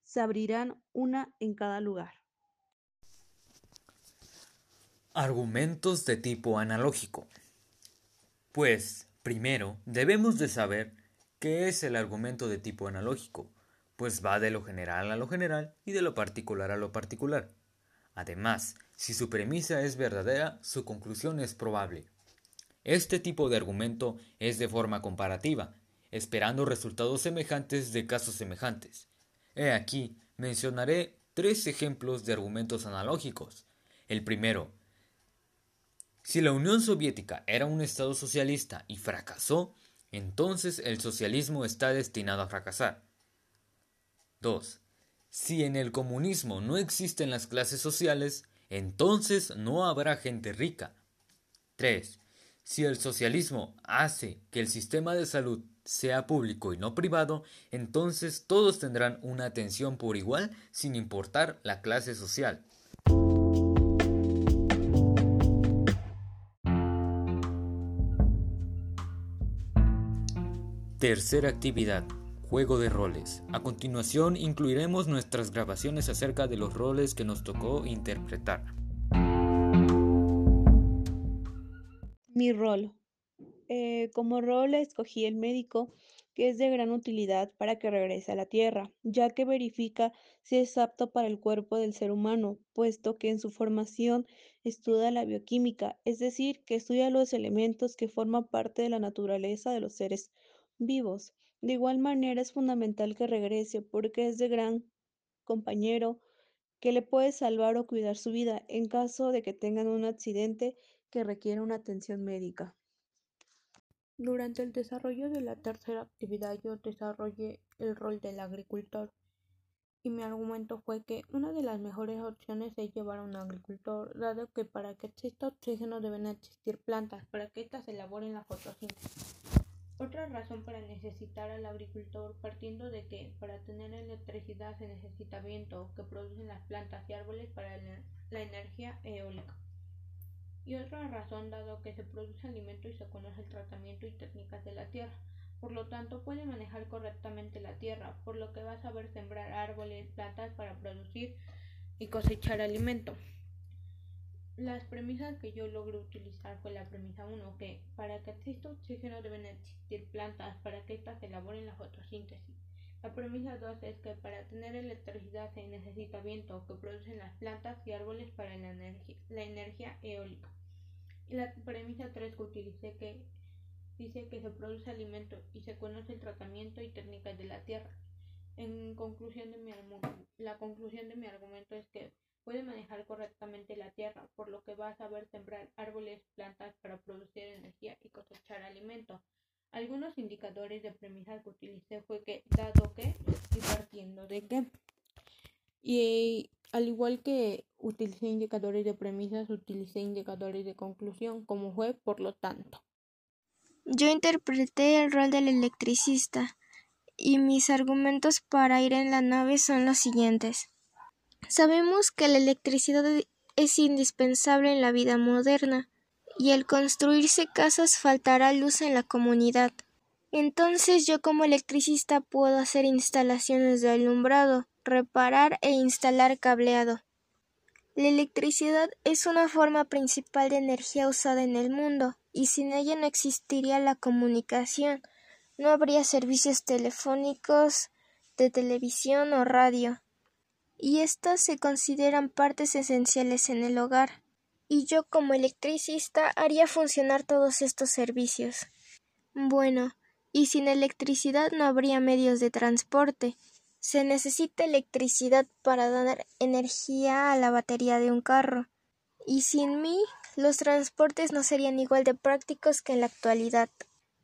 Se abrirán una en cada lugar. Argumentos de tipo analógico. Pues, primero, debemos de saber qué es el argumento de tipo analógico, pues va de lo general a lo general y de lo particular a lo particular. Además, si su premisa es verdadera, su conclusión es probable. Este tipo de argumento es de forma comparativa, esperando resultados semejantes de casos semejantes. He aquí, mencionaré tres ejemplos de argumentos analógicos. El primero, si la Unión Soviética era un Estado socialista y fracasó, entonces el socialismo está destinado a fracasar. 2. Si en el comunismo no existen las clases sociales, entonces no habrá gente rica. 3. Si el socialismo hace que el sistema de salud sea público y no privado, entonces todos tendrán una atención por igual sin importar la clase social. Tercera actividad. Juego de roles. A continuación incluiremos nuestras grabaciones acerca de los roles que nos tocó interpretar. Mi rol. Eh, como rol escogí el médico, que es de gran utilidad para que regrese a la Tierra, ya que verifica si es apto para el cuerpo del ser humano, puesto que en su formación estudia la bioquímica, es decir, que estudia los elementos que forman parte de la naturaleza de los seres vivos. De igual manera es fundamental que regrese porque es de gran compañero que le puede salvar o cuidar su vida en caso de que tengan un accidente que requiera una atención médica. Durante el desarrollo de la tercera actividad yo desarrollé el rol del agricultor y mi argumento fue que una de las mejores opciones es llevar a un agricultor, dado que para que exista oxígeno deben existir plantas para que éstas elaboren la fotosíntesis. Otra razón para necesitar al agricultor partiendo de que para tener electricidad se necesita viento que producen las plantas y árboles para la energía eólica. Y otra razón dado que se produce alimento y se conoce el tratamiento y técnicas de la tierra. Por lo tanto, puede manejar correctamente la tierra, por lo que va a saber sembrar árboles, plantas para producir y cosechar alimento. Las premisas que yo logré utilizar fue la premisa 1, que para que exista oxígeno deben existir plantas para que éstas elaboren la fotosíntesis. La premisa 2 es que para tener electricidad se necesita viento que producen las plantas y árboles para la, la energía eólica. Y la premisa 3 que utilicé que dice que se produce alimento y se conoce el tratamiento y técnicas de la tierra. En conclusión de mi la conclusión de mi argumento es que puede manejar correctamente la tierra, por lo que va a saber sembrar árboles, plantas para producir energía y cosechar alimento. Algunos indicadores de premisa que utilicé fue que, dado que y partiendo de que. Y al igual que utilicé indicadores de premisas, utilicé indicadores de conclusión, como fue por lo tanto. Yo interpreté el rol del electricista y mis argumentos para ir en la nave son los siguientes. Sabemos que la electricidad es indispensable en la vida moderna, y al construirse casas faltará luz en la comunidad. Entonces yo como electricista puedo hacer instalaciones de alumbrado, reparar e instalar cableado. La electricidad es una forma principal de energía usada en el mundo, y sin ella no existiría la comunicación, no habría servicios telefónicos, de televisión o radio, y estas se consideran partes esenciales en el hogar, y yo como electricista haría funcionar todos estos servicios. Bueno, y sin electricidad no habría medios de transporte. Se necesita electricidad para dar energía a la batería de un carro. Y sin mí, los transportes no serían igual de prácticos que en la actualidad.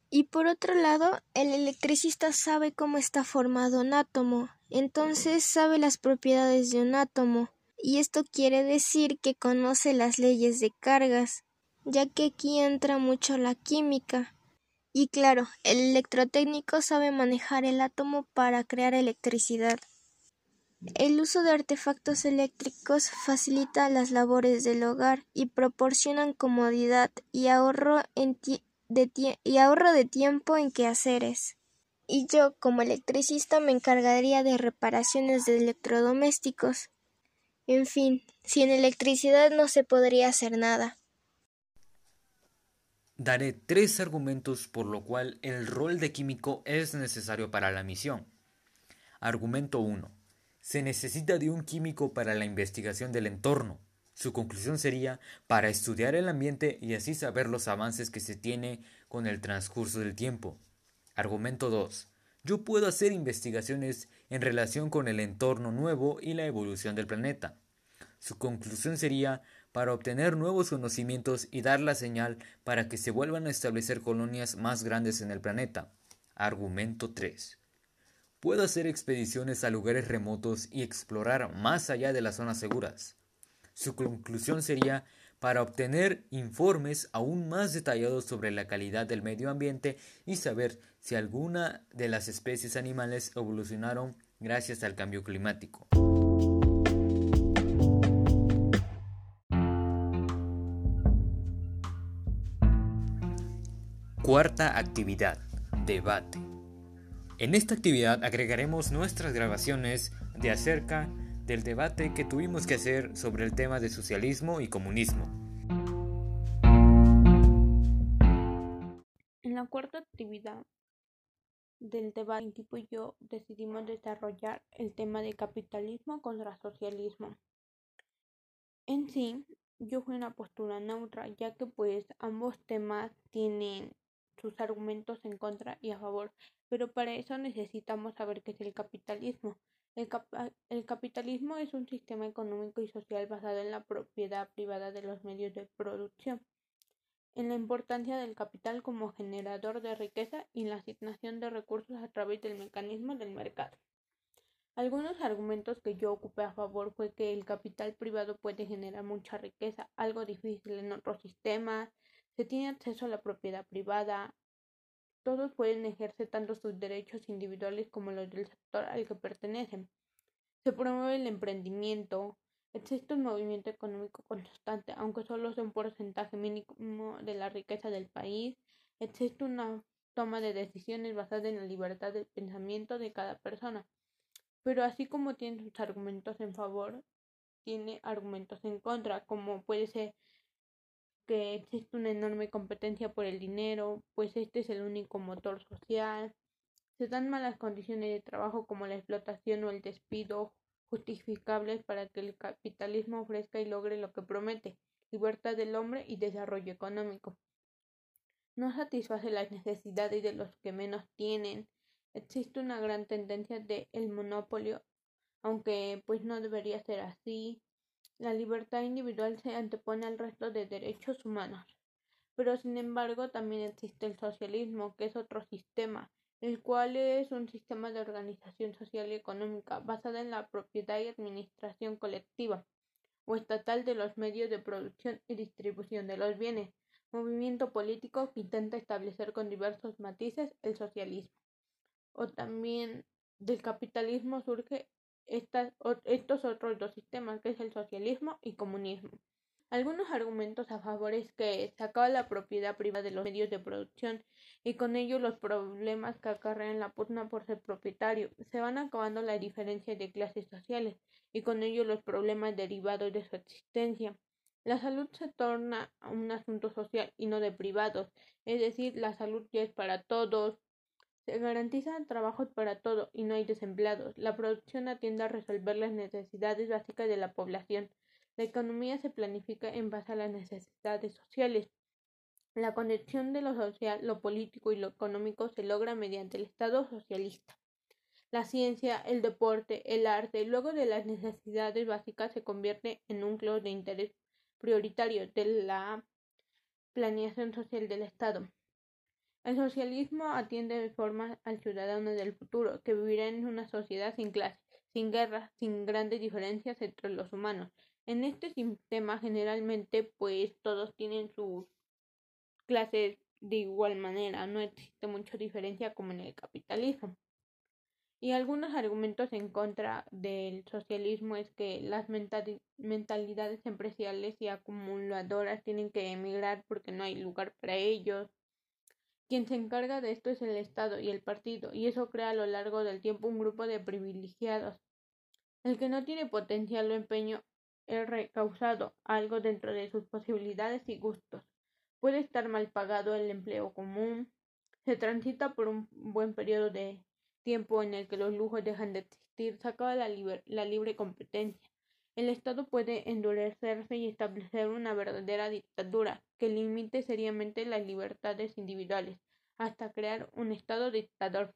Y por otro lado, el electricista sabe cómo está formado un átomo, entonces sabe las propiedades de un átomo, y esto quiere decir que conoce las leyes de cargas, ya que aquí entra mucho la química. Y claro, el electrotécnico sabe manejar el átomo para crear electricidad. El uso de artefactos eléctricos facilita las labores del hogar y proporcionan comodidad y ahorro, de, y ahorro de tiempo en quehaceres. Y yo, como electricista, me encargaría de reparaciones de electrodomésticos. En fin, sin electricidad no se podría hacer nada. Daré tres argumentos por lo cual el rol de químico es necesario para la misión. Argumento 1. Se necesita de un químico para la investigación del entorno. Su conclusión sería para estudiar el ambiente y así saber los avances que se tiene con el transcurso del tiempo. Argumento 2. Yo puedo hacer investigaciones en relación con el entorno nuevo y la evolución del planeta. Su conclusión sería para obtener nuevos conocimientos y dar la señal para que se vuelvan a establecer colonias más grandes en el planeta. Argumento 3. Puedo hacer expediciones a lugares remotos y explorar más allá de las zonas seguras. Su conclusión sería para obtener informes aún más detallados sobre la calidad del medio ambiente y saber si alguna de las especies animales evolucionaron gracias al cambio climático. Cuarta actividad. Debate. En esta actividad agregaremos nuestras grabaciones de acerca del debate que tuvimos que hacer sobre el tema de socialismo y comunismo. En la cuarta actividad del debate, tipo y yo decidimos desarrollar el tema de capitalismo contra socialismo. En sí, yo fui una postura neutra, ya que pues ambos temas tienen sus argumentos en contra y a favor, pero para eso necesitamos saber qué es el capitalismo. El, el, capitalismo es un sistema económico y social basado en la propiedad privada de los medios de producción, en la importancia del capital como generador de riqueza y la asignación de recursos a través del mecanismo del mercado. Algunos argumentos que yo ocupé a favor fue que el capital privado puede generar mucha riqueza, algo difícil en otros sistemas, se tiene acceso a la propiedad privada, todos pueden ejercer tanto sus derechos individuales como los del sector al que pertenecen. Se promueve el emprendimiento. Existe un movimiento económico constante, aunque solo sea un porcentaje mínimo de la riqueza del país. Existe una toma de decisiones basada en la libertad de pensamiento de cada persona. Pero así como tiene sus argumentos en favor, tiene argumentos en contra, como puede ser que existe una enorme competencia por el dinero, pues este es el único motor social. Se dan malas condiciones de trabajo como la explotación o el despido justificables para que el capitalismo ofrezca y logre lo que promete, libertad del hombre y desarrollo económico. No satisface las necesidades de los que menos tienen. Existe una gran tendencia de el monopolio, aunque pues no debería ser así. La libertad individual se antepone al resto de derechos humanos. Pero sin embargo también existe el socialismo, que es otro sistema, el cual es un sistema de organización social y económica basada en la propiedad y administración colectiva o estatal de los medios de producción y distribución de los bienes, movimiento político que intenta establecer con diversos matices el socialismo. o también del capitalismo surge estos otros dos sistemas, que es el socialismo y comunismo. Algunos argumentos a favor es que se acaba la propiedad privada de los medios de producción y con ello los problemas que acarrean la pugna por ser propietario. Se van acabando las diferencias de clases sociales y con ello los problemas derivados de su existencia. La salud se torna un asunto social y no de privados, es decir, la salud ya es para todos. Se garantiza trabajo para todos y no hay desempleados. La producción atiende a resolver las necesidades básicas de la población. La economía se planifica en base a las necesidades sociales. La conexión de lo social, lo político y lo económico se logra mediante el Estado socialista. La ciencia, el deporte, el arte, luego de las necesidades básicas, se convierte en núcleos de interés prioritario de la planeación social del Estado. El socialismo atiende de forma al ciudadano del futuro, que vivirá en una sociedad sin clases, sin guerras, sin grandes diferencias entre los humanos, en este sistema generalmente pues todos tienen sus clases de igual manera, no existe mucha diferencia como en el capitalismo. Y algunos argumentos en contra del socialismo es que las mentalidades empresariales y acumuladoras tienen que emigrar porque no hay lugar para ellos. Quien se encarga de esto es el Estado y el partido, y eso crea a lo largo del tiempo un grupo de privilegiados. El que no tiene potencial o empeño el recausado algo dentro de sus posibilidades y gustos. Puede estar mal pagado el empleo común. Se transita por un buen periodo de tiempo en el que los lujos dejan de existir. Se acaba la libre competencia. El Estado puede endurecerse y establecer una verdadera dictadura que limite seriamente las libertades individuales hasta crear un Estado dictador.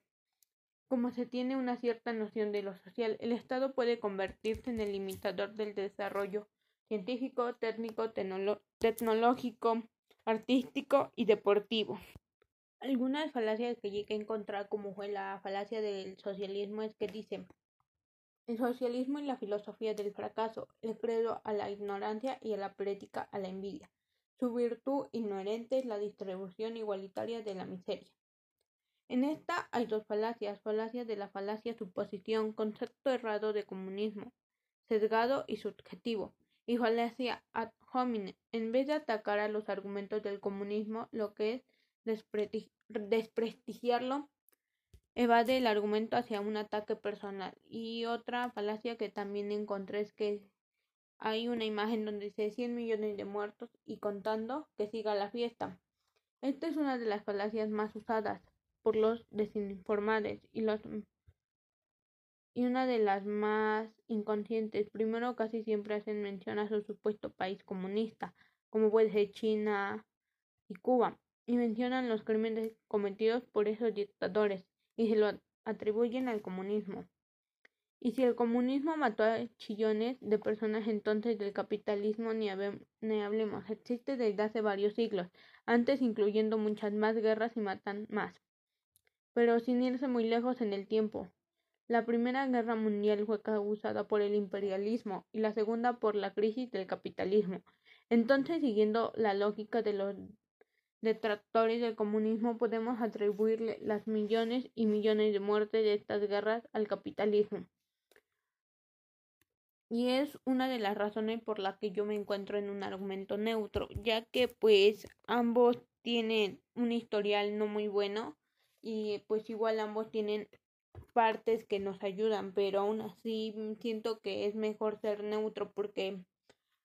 Como se tiene una cierta noción de lo social, el Estado puede convertirse en el limitador del desarrollo científico, técnico, tecnológico, artístico y deportivo. Algunas falacias que llegué a encontrar, como fue la falacia del socialismo, es que dicen el socialismo y la filosofía del fracaso, el credo a la ignorancia y la política a la envidia. Su virtud inherente es la distribución igualitaria de la miseria. En esta hay dos falacias, falacia de la falacia suposición, concepto errado de comunismo, sesgado y subjetivo, y falacia ad hominem. En vez de atacar a los argumentos del comunismo, lo que es desprestigiarlo, evade el argumento hacia un ataque personal. Y otra falacia que también encontré es que hay una imagen donde dice 100 millones de muertos y contando que siga la fiesta. Esta es una de las falacias más usadas por los desinformados y los y una de las más inconscientes. Primero casi siempre hacen mención a su supuesto país comunista, como puede ser China y Cuba, y mencionan los crímenes cometidos por esos dictadores y se lo atribuyen al comunismo. Y si el comunismo mató a chillones de personas, entonces del capitalismo ni, hablemos. Existe desde hace varios siglos, antes incluyendo muchas más guerras y matan más pero sin irse muy lejos en el tiempo. La Primera Guerra Mundial fue causada por el imperialismo y la segunda por la crisis del capitalismo. Entonces, siguiendo la lógica de los detractores del comunismo, podemos atribuirle las millones y millones de muertes de estas guerras al capitalismo. Y es una de las razones por las que yo me encuentro en un argumento neutro, ya que pues ambos tienen un historial no muy bueno y pues igual ambos tienen partes que nos ayudan, pero aún así siento que es mejor ser neutro porque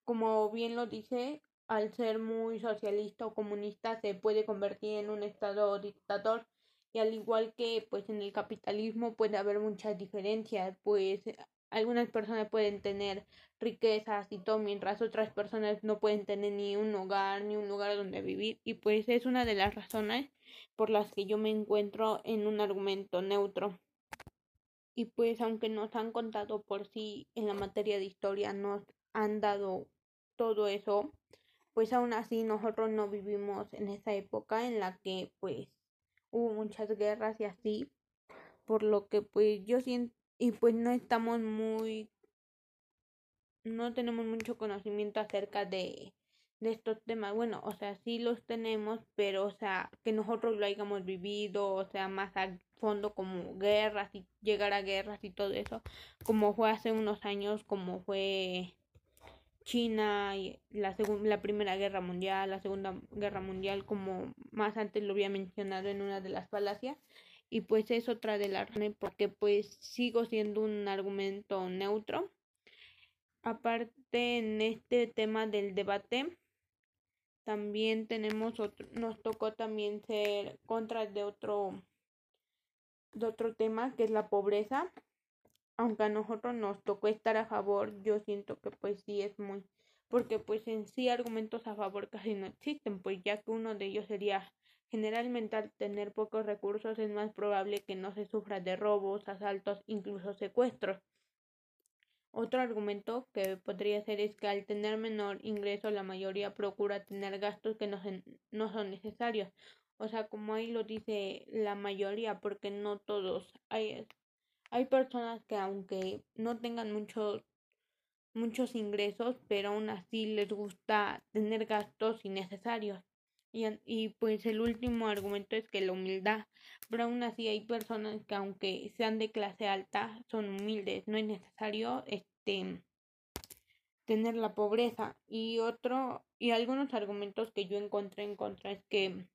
como bien lo dice, al ser muy socialista o comunista se puede convertir en un estado dictador y al igual que pues en el capitalismo puede haber muchas diferencias, pues algunas personas pueden tener riquezas y todo, mientras otras personas no pueden tener ni un hogar, ni un lugar donde vivir. Y pues es una de las razones por las que yo me encuentro en un argumento neutro. Y pues aunque nos han contado por sí en la materia de historia, nos han dado todo eso, pues aún así nosotros no vivimos en esa época en la que pues hubo muchas guerras y así, por lo que pues yo siento y pues no estamos muy no tenemos mucho conocimiento acerca de de estos temas. Bueno, o sea, sí los tenemos, pero, o sea, que nosotros lo hayamos vivido, o sea, más a fondo como guerras y llegar a guerras y todo eso, como fue hace unos años, como fue China y la, la Primera Guerra Mundial, la Segunda Guerra Mundial, como más antes lo había mencionado en una de las falacias. Y pues es otra de las porque pues sigo siendo un argumento neutro. Aparte en este tema del debate, también tenemos otro, nos tocó también ser contra de otro de otro tema que es la pobreza aunque a nosotros nos tocó estar a favor yo siento que pues sí es muy porque pues en sí argumentos a favor casi no existen pues ya que uno de ellos sería generalmente al tener pocos recursos es más probable que no se sufra de robos asaltos incluso secuestros otro argumento que podría ser es que al tener menor ingreso la mayoría procura tener gastos que no, no son necesarios. O sea, como ahí lo dice la mayoría, porque no todos. Hay, hay personas que aunque no tengan muchos muchos ingresos, pero aún así les gusta tener gastos innecesarios. Y, pues el último argumento es que la humildad, pero aún así hay personas que aunque sean de clase alta son humildes, no es necesario este tener la pobreza. Y otro, y algunos argumentos que yo encontré en contra es que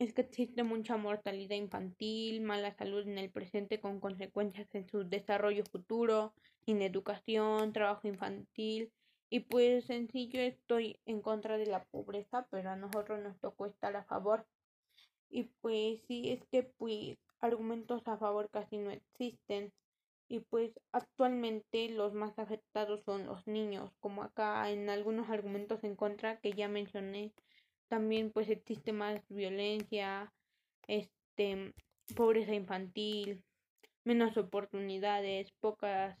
es que existe mucha mortalidad infantil, mala salud en el presente con consecuencias en su desarrollo futuro, sin educación, trabajo infantil, y pues sencillo estoy en contra de la pobreza, pero a nosotros nos tocó estar a favor. Y pues sí, es que pues argumentos a favor casi no existen. Y pues actualmente los más afectados son los niños, como acá en algunos argumentos en contra que ya mencioné. También pues existe más violencia, este pobreza infantil, menos oportunidades, pocas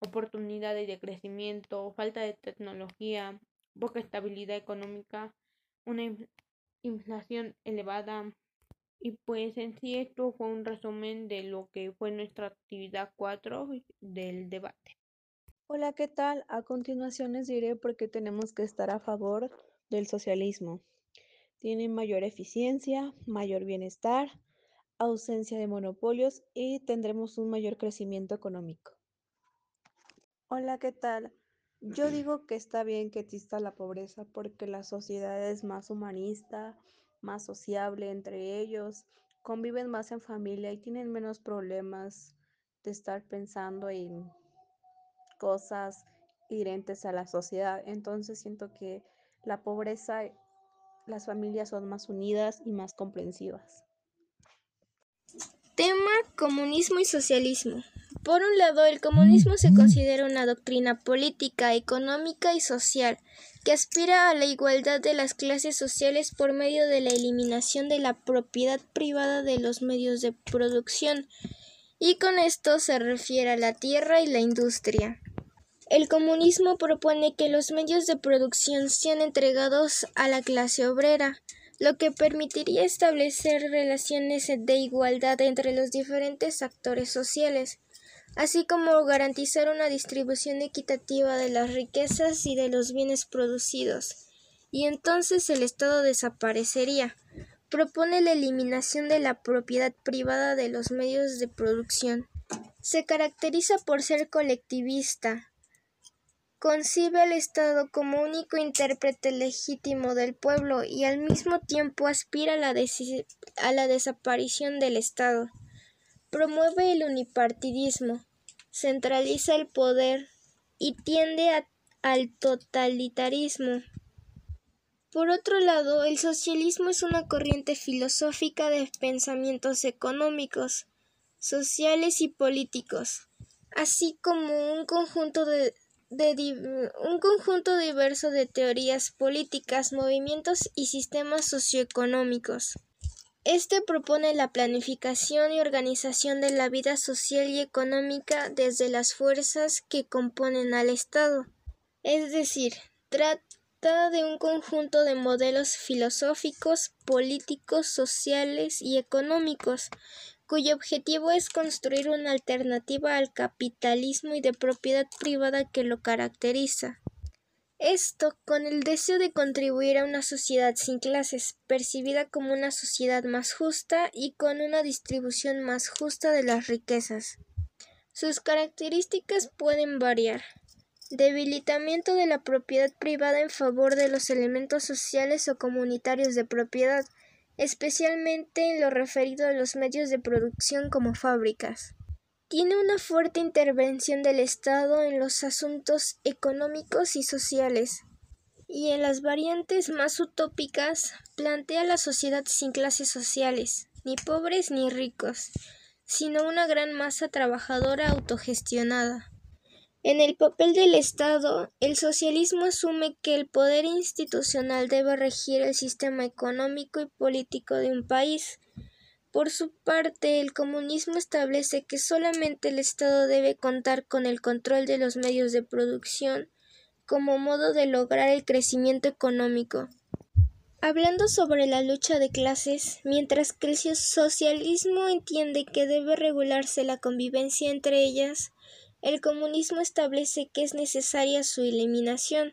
oportunidades de crecimiento, falta de tecnología, poca estabilidad económica, una inflación elevada. Y pues en sí esto fue un resumen de lo que fue nuestra actividad 4 del debate. Hola, ¿qué tal? A continuación les diré por qué tenemos que estar a favor del socialismo. Tiene mayor eficiencia, mayor bienestar, ausencia de monopolios y tendremos un mayor crecimiento económico. Hola, ¿qué tal? Yo digo que está bien que exista la pobreza porque la sociedad es más humanista, más sociable entre ellos, conviven más en familia y tienen menos problemas de estar pensando en cosas inherentes a la sociedad. Entonces siento que la pobreza, las familias son más unidas y más comprensivas. Tema comunismo y socialismo. Por un lado, el comunismo se considera una doctrina política, económica y social que aspira a la igualdad de las clases sociales por medio de la eliminación de la propiedad privada de los medios de producción, y con esto se refiere a la tierra y la industria. El comunismo propone que los medios de producción sean entregados a la clase obrera, lo que permitiría establecer relaciones de igualdad entre los diferentes actores sociales así como garantizar una distribución equitativa de las riquezas y de los bienes producidos, y entonces el Estado desaparecería. Propone la eliminación de la propiedad privada de los medios de producción. Se caracteriza por ser colectivista. Concibe al Estado como único intérprete legítimo del pueblo y al mismo tiempo aspira a la, desaparición del Estado. Promueve el unipartidismo, centraliza el poder y tiende al totalitarismo. Por otro lado, el socialismo es una corriente filosófica de pensamientos económicos, sociales y políticos, así como un conjunto de, un conjunto diverso de teorías políticas, movimientos y sistemas socioeconómicos. Este propone la planificación y organización de la vida social y económica desde las fuerzas que componen al Estado. Es decir, trata de un conjunto de modelos filosóficos, políticos, sociales y económicos, cuyo objetivo es construir una alternativa al capitalismo y de propiedad privada que lo caracteriza. Esto con el deseo de contribuir a una sociedad sin clases, percibida como una sociedad más justa y con una distribución más justa de las riquezas. Sus características pueden variar. Debilitamiento de la propiedad privada en favor de los elementos sociales o comunitarios de propiedad, especialmente en lo referido a los medios de producción como fábricas. Tiene una fuerte intervención del Estado en los asuntos económicos y sociales, y en las variantes más utópicas plantea la sociedad sin clases sociales, ni pobres ni ricos, sino una gran masa trabajadora autogestionada. En el papel del Estado, el socialismo asume que el poder institucional debe regir el sistema económico y político de un país, por su parte, el comunismo establece que solamente el Estado debe contar con el control de los medios de producción como modo de lograr el crecimiento económico. Hablando sobre la lucha de clases, mientras que el socialismo entiende que debe regularse la convivencia entre ellas, el comunismo establece que es necesaria su eliminación,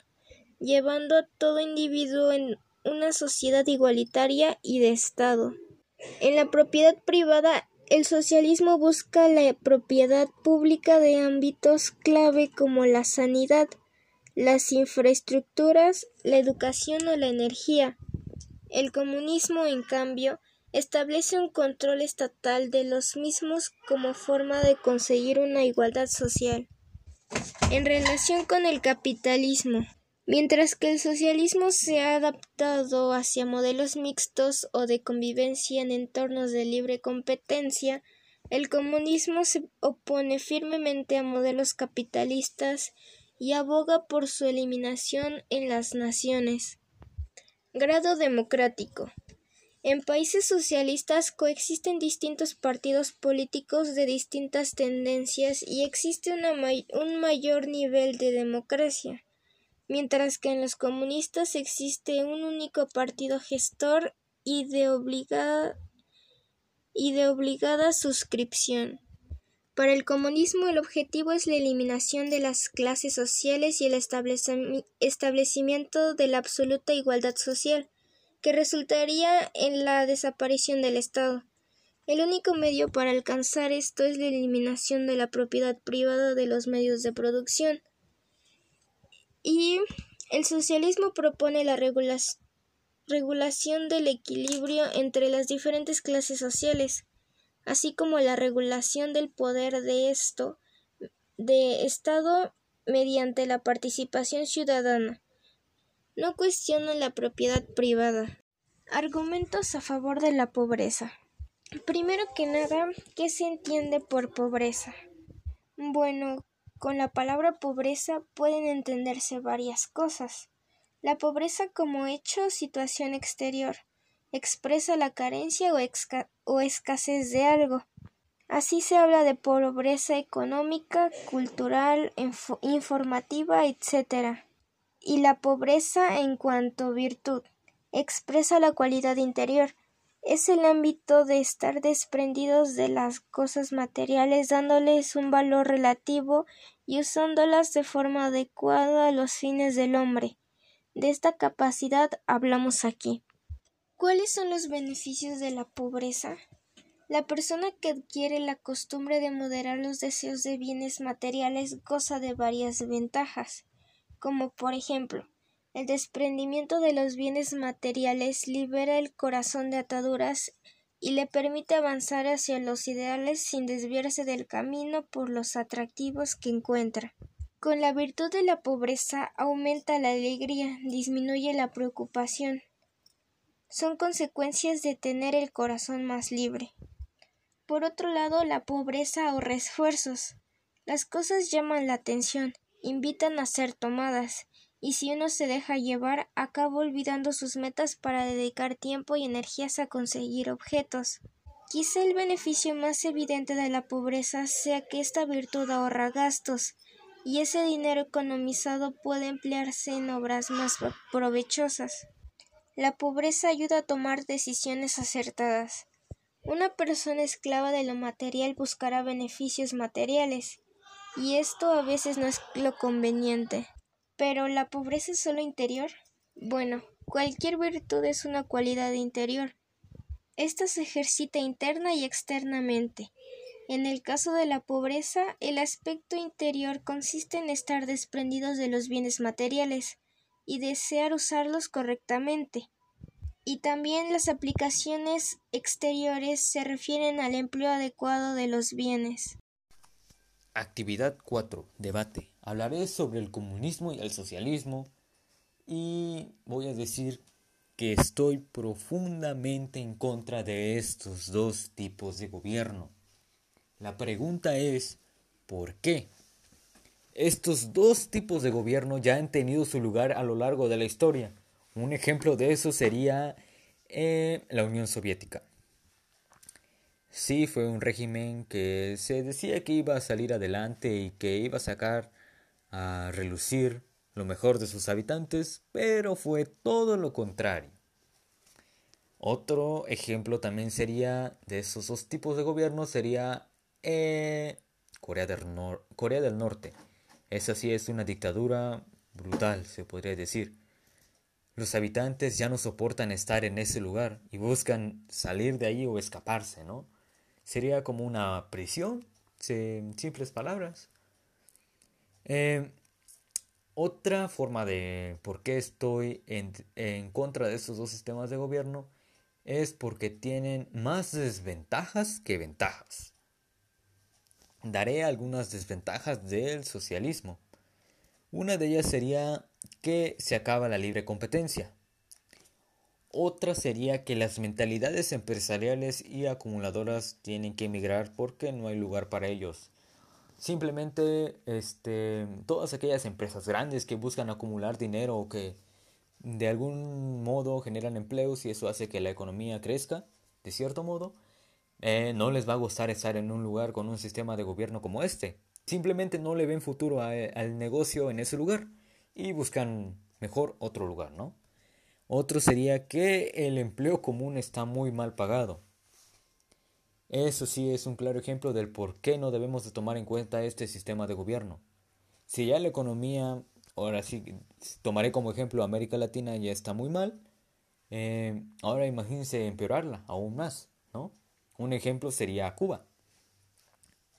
llevando a todo individuo en una sociedad igualitaria y de Estado. En la propiedad privada, el socialismo busca la propiedad pública de ámbitos clave como la sanidad, las infraestructuras, la educación o la energía. El comunismo, en cambio, establece un control estatal de los mismos como forma de conseguir una igualdad social. En relación con el capitalismo, Mientras que el socialismo se ha adaptado hacia modelos mixtos o de convivencia en entornos de libre competencia, el comunismo se opone firmemente a modelos capitalistas y aboga por su eliminación en las naciones. Grado democrático. En países socialistas coexisten distintos partidos políticos de distintas tendencias y existe un mayor nivel de democracia mientras que en los comunistas existe un único partido gestor y de obligada, y de obligada suscripción. Para el comunismo el objetivo es la eliminación de las clases sociales y el establecimiento de la absoluta igualdad social, que resultaría en la desaparición del Estado. El único medio para alcanzar esto es la eliminación de la propiedad privada de los medios de producción. Y el socialismo propone la regulación del equilibrio entre las diferentes clases sociales, así como la regulación del poder de esto de Estado mediante la participación ciudadana. No cuestiona la propiedad privada. Argumentos a favor de la pobreza. Primero que nada, ¿qué se entiende por pobreza? Bueno, con la palabra pobreza pueden entenderse varias cosas. La pobreza como hecho o situación exterior expresa la carencia o, escasez de algo. Así se habla de pobreza económica, cultural, informativa, etc. Y la pobreza en cuanto virtud expresa la cualidad interior, es el ámbito de estar desprendidos de las cosas materiales, dándoles un valor relativo y usándolas de forma adecuada a los fines del hombre. De esta capacidad hablamos aquí. ¿Cuáles son los beneficios de la pobreza? La persona que adquiere la costumbre de moderar los deseos de bienes materiales goza de varias ventajas, como por ejemplo el desprendimiento de los bienes materiales libera el corazón de ataduras y le permite avanzar hacia los ideales sin desviarse del camino por los atractivos que encuentra. Con la virtud de la pobreza aumenta la alegría, disminuye la preocupación. Son consecuencias de tener el corazón más libre. Por otro lado, la pobreza ahorra esfuerzos. Las cosas llaman la atención, invitan a ser tomadas, y si uno se deja llevar acaba olvidando sus metas para dedicar tiempo y energías a conseguir objetos. Quizá el beneficio más evidente de la pobreza sea que esta virtud ahorra gastos, y ese dinero economizado puede emplearse en obras más provechosas. La pobreza ayuda a tomar decisiones acertadas. Una persona esclava de lo material buscará beneficios materiales, y esto a veces no es lo conveniente. Pero ¿la pobreza es solo interior? Bueno, cualquier virtud es una cualidad interior. Esta se ejercita interna y externamente. En el caso de la pobreza, el aspecto interior consiste en estar desprendidos de los bienes materiales y desear usarlos correctamente. Y también las aplicaciones exteriores se refieren al empleo adecuado de los bienes. Actividad 4. Debate. Hablaré sobre el comunismo y el socialismo y voy a decir que estoy profundamente en contra de estos dos tipos de gobierno. La pregunta es, ¿por qué? Estos dos tipos de gobierno ya han tenido su lugar a lo largo de la historia. Un ejemplo de eso sería eh, la Unión Soviética. Sí, fue un régimen que se decía que iba a salir adelante y que iba a sacar a relucir lo mejor de sus habitantes, pero fue todo lo contrario. Otro ejemplo también sería de esos dos tipos de gobierno sería eh, Corea, del Corea del Norte. Esa sí es una dictadura brutal, se podría decir. Los habitantes ya no soportan estar en ese lugar y buscan salir de ahí o escaparse, ¿no? Sería como una prisión, en simples palabras. Eh, otra forma de por qué estoy en, en, contra de estos dos sistemas de gobierno es porque tienen más desventajas que ventajas daré algunas desventajas del socialismo. Una de ellas sería que se acaba la libre competencia. Otra sería que las mentalidades empresariales y acumuladoras tienen que emigrar porque no hay lugar para ellos. Simplemente este, todas aquellas empresas grandes que buscan acumular dinero o que de algún modo generan empleos y eso hace que la economía crezca, de cierto modo, eh, no les va a gustar estar en un lugar con un sistema de gobierno como este. Simplemente no le ven futuro al negocio en ese lugar y buscan mejor otro lugar, ¿no? Otro sería que el empleo común está muy mal pagado. Eso sí es un claro ejemplo del por qué no debemos de tomar en cuenta este sistema de gobierno. Si ya la economía, ahora sí, tomaré como ejemplo América Latina ya está muy mal, eh, ahora imagínense empeorarla aún más, ¿no? Un ejemplo sería Cuba.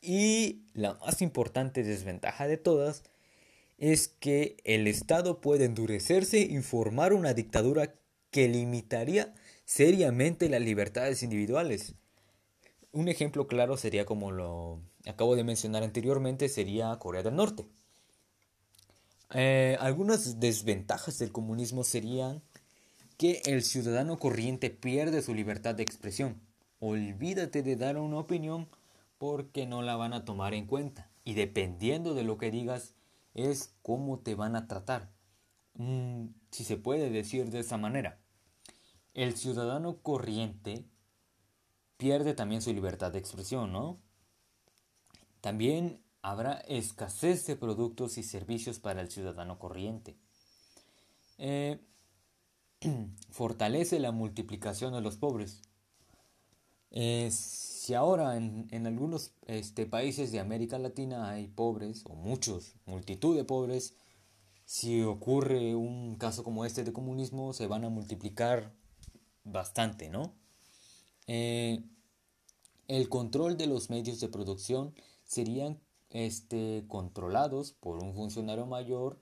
Y la más importante desventaja de todas es que el Estado puede endurecerse y formar una dictadura que limitaría seriamente las libertades individuales. Un ejemplo claro sería como lo acabo de mencionar anteriormente, sería Corea del Norte. Eh, algunas desventajas del comunismo serían que el ciudadano corriente pierde su libertad de expresión. Olvídate de dar una opinión porque no la van a tomar en cuenta. Y dependiendo de lo que digas, es cómo te van a tratar. Mm, si se puede decir de esa manera. El ciudadano corriente pierde también su libertad de expresión, ¿no? También habrá escasez de productos y servicios para el ciudadano corriente. Eh, fortalece la multiplicación de los pobres. Eh, si ahora en, en algunos este, países de América Latina hay pobres, o muchos, multitud de pobres, si ocurre un caso como este de comunismo, se van a multiplicar bastante, ¿no? Eh, el control de los medios de producción serían este, controlados por un funcionario mayor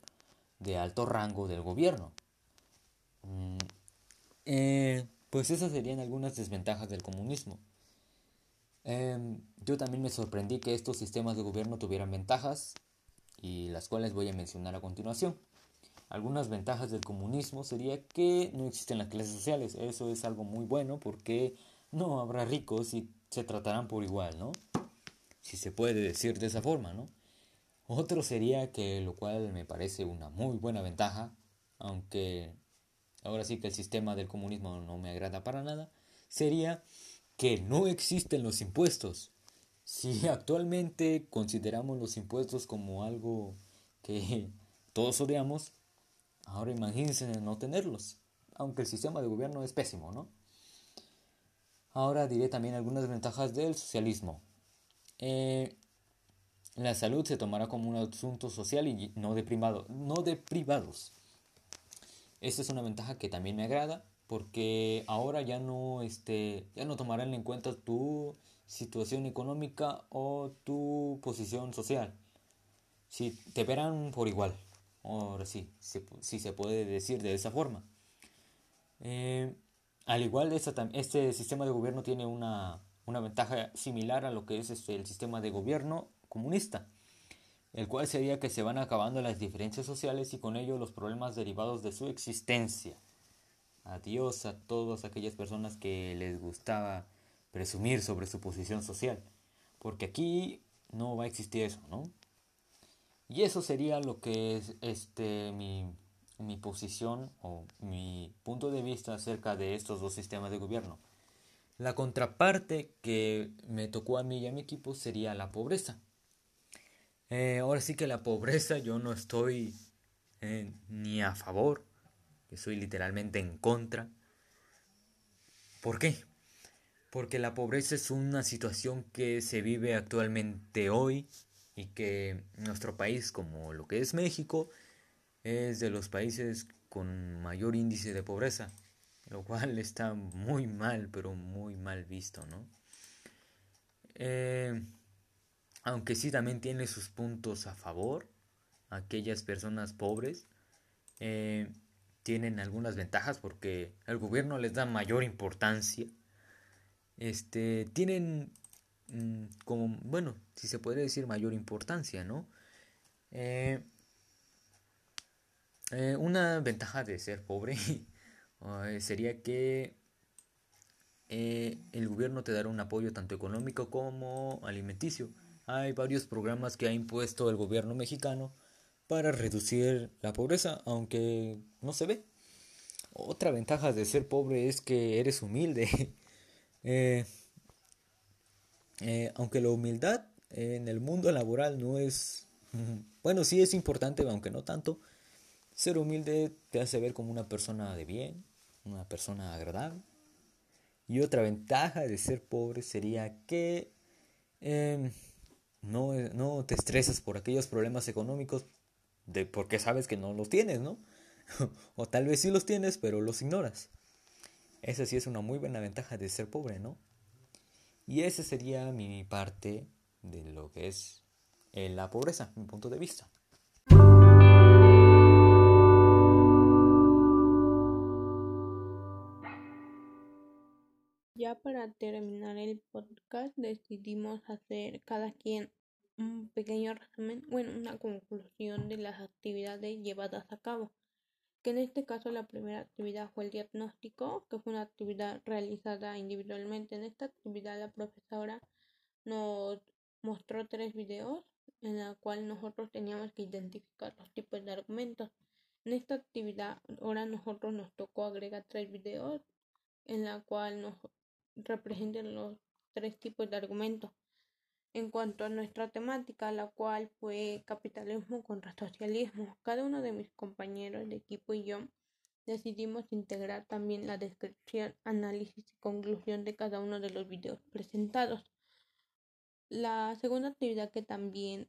de alto rango del gobierno. Mm, eh, pues esas serían algunas desventajas del comunismo. Em, yo también me sorprendí que estos sistemas de gobierno tuvieran ventajas y las cuales voy a mencionar a continuación. Algunas ventajas del comunismo sería que no existen las clases sociales. Eso es algo muy bueno porque no habrá ricos y se tratarán por igual, ¿no? Si se puede decir de esa forma, ¿no? Otro sería que, lo cual me parece una muy buena ventaja, aunque ahora sí que el sistema del comunismo no me agrada para nada, sería que no existen los impuestos. Si actualmente consideramos los impuestos como algo que todos odiamos, ahora imagínense no tenerlos, aunque el sistema de gobierno es pésimo, ¿no? Ahora diré también algunas ventajas del socialismo. Eh, la salud se tomará como un asunto social y no de, no de privados. Esta es una ventaja que también me agrada porque ahora ya no, este, ya no tomarán en cuenta tu situación económica o tu posición social. Si te verán por igual. Ahora sí, si, se puede decir de esa forma. Eh, al igual, este sistema de gobierno tiene una, ventaja similar a lo que es este, el sistema de gobierno comunista, el cual sería que se van acabando las diferencias sociales y con ello los problemas derivados de su existencia. Adiós a todas aquellas personas que les gustaba presumir sobre su posición social, porque aquí no va a existir eso, ¿no? Y eso sería lo que es este mi, mi posición o mi punto de vista acerca de estos dos sistemas de gobierno. La contraparte que me tocó a mí y a mi equipo sería la pobreza. Eh, ahora sí que la pobreza yo no estoy eh, ni a favor, que soy literalmente en contra. ¿Por qué? Porque la pobreza es una situación que se vive actualmente hoy y que nuestro país, como lo que es México, es de los países con mayor índice de pobreza, lo cual está muy mal, pero muy mal visto, ¿no? Eh, aunque sí también tiene sus puntos a favor, aquellas personas pobres eh, tienen algunas ventajas porque el gobierno les da mayor importancia, este, tienen Mm, como, bueno, si se puede decir mayor importancia, ¿no? Eh, eh, una ventaja de ser pobre eh, sería que el gobierno te dará un apoyo tanto económico como alimenticio. Hay varios programas que ha impuesto el gobierno mexicano para reducir la pobreza, aunque no se ve. Otra ventaja de ser pobre es que eres humilde. Eh, aunque la humildad en el mundo laboral no es, bueno, sí es importante, aunque no tanto, ser humilde te hace ver como una persona de bien, una persona agradable. Y otra ventaja de ser pobre sería que em, no, no, te estresas por aquellos problemas económicos de, porque sabes que no los tienes, ¿no? o tal vez sí los tienes, pero los ignoras. Esa sí es una muy buena ventaja de ser pobre, ¿no? Y esa sería mi parte de lo que es eh, la pobreza, mi punto de vista. Ya para terminar el podcast decidimos hacer cada quien un pequeño resumen, bueno, una conclusión de las actividades llevadas a cabo que en este caso la primera actividad fue el diagnóstico, que fue una actividad realizada individualmente. En esta actividad la profesora nos mostró tres videos en la cual nosotros teníamos que identificar los tipos de argumentos. En esta actividad ahora nosotros nos tocó agregar tres videos en la cual nos representen los tres tipos de argumentos en cuanto a nuestra temática, la cual fue capitalismo contra socialismo. Cada uno de mis compañeros de equipo y yo decidimos integrar también la descripción, análisis y conclusión de cada uno de los videos presentados. La segunda actividad que también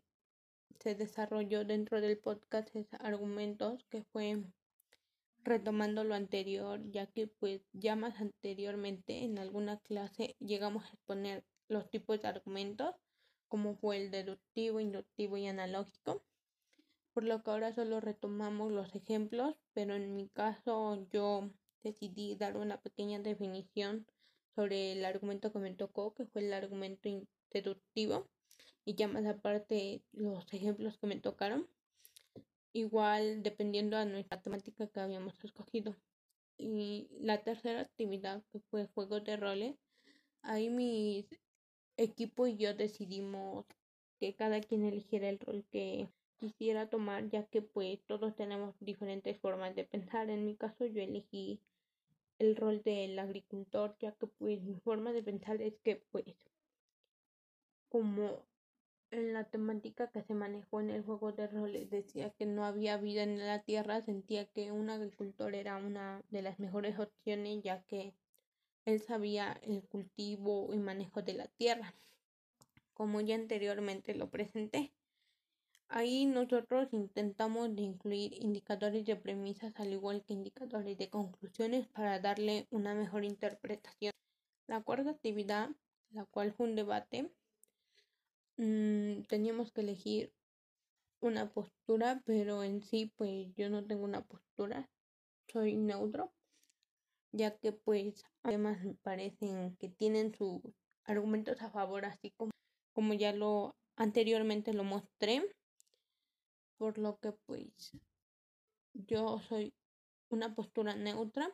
se desarrolló dentro del podcast es argumentos, que fue retomando lo anterior, ya que pues ya más anteriormente en alguna clase llegamos a exponer los tipos de argumentos como fue el deductivo, inductivo y analógico, por lo que ahora solo retomamos los ejemplos, pero en mi caso yo decidí dar una pequeña definición sobre el argumento que me tocó, que fue el argumento deductivo, y ya más aparte los ejemplos que me tocaron, igual dependiendo de nuestra temática que habíamos escogido. Y la tercera actividad que fue juegos de roles, ahí mis equipo y yo decidimos que cada quien eligiera el rol que quisiera tomar ya que pues todos tenemos diferentes formas de pensar. En mi caso yo elegí el rol del agricultor ya que pues mi forma de pensar es que pues como en la temática que se manejó en el juego de roles decía que no había vida en la tierra sentía que un agricultor era una de las mejores opciones ya que él sabía el cultivo y manejo de la tierra. como ya anteriormente lo presenté. Ahí nosotros intentamos de incluir indicadores de premisas al igual que indicadores de conclusiones para darle una mejor interpretación. La cuarta actividad, la cual fue un debate, mmm, teníamos que elegir una postura, pero en sí pues yo no tengo una postura, soy neutro, ya que pues además parecen que tienen sus argumentos a favor, así como, como ya lo anteriormente lo mostré, por lo que pues yo soy una postura neutra.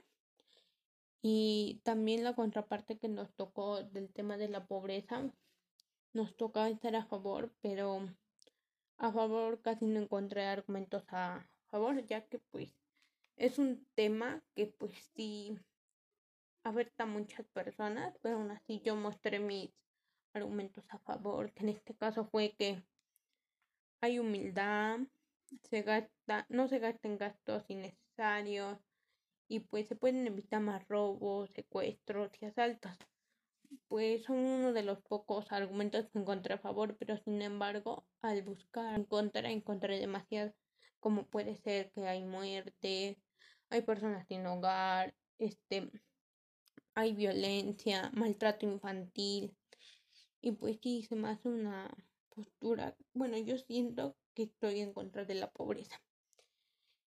Y también la contraparte que nos tocó del tema de la pobreza nos toca estar a favor pero a favor casi no encontré argumentos a favor ya que pues es un tema que pues sí afecta a muchas personas pero aún así yo mostré mis argumentos a favor que en este caso fue que hay humildad, se gasta, no se gastan gastos innecesarios y pues se pueden evitar más robos, secuestros y asaltos. Pues son uno de los pocos argumentos que encontré a favor, pero sin embargo, al buscar en contra, encontré demasiado, como puede ser que hay muerte, hay personas sin hogar, este, hay violencia, maltrato infantil, y pues sí, se me hace una postura, bueno, yo siento que estoy en contra de la pobreza.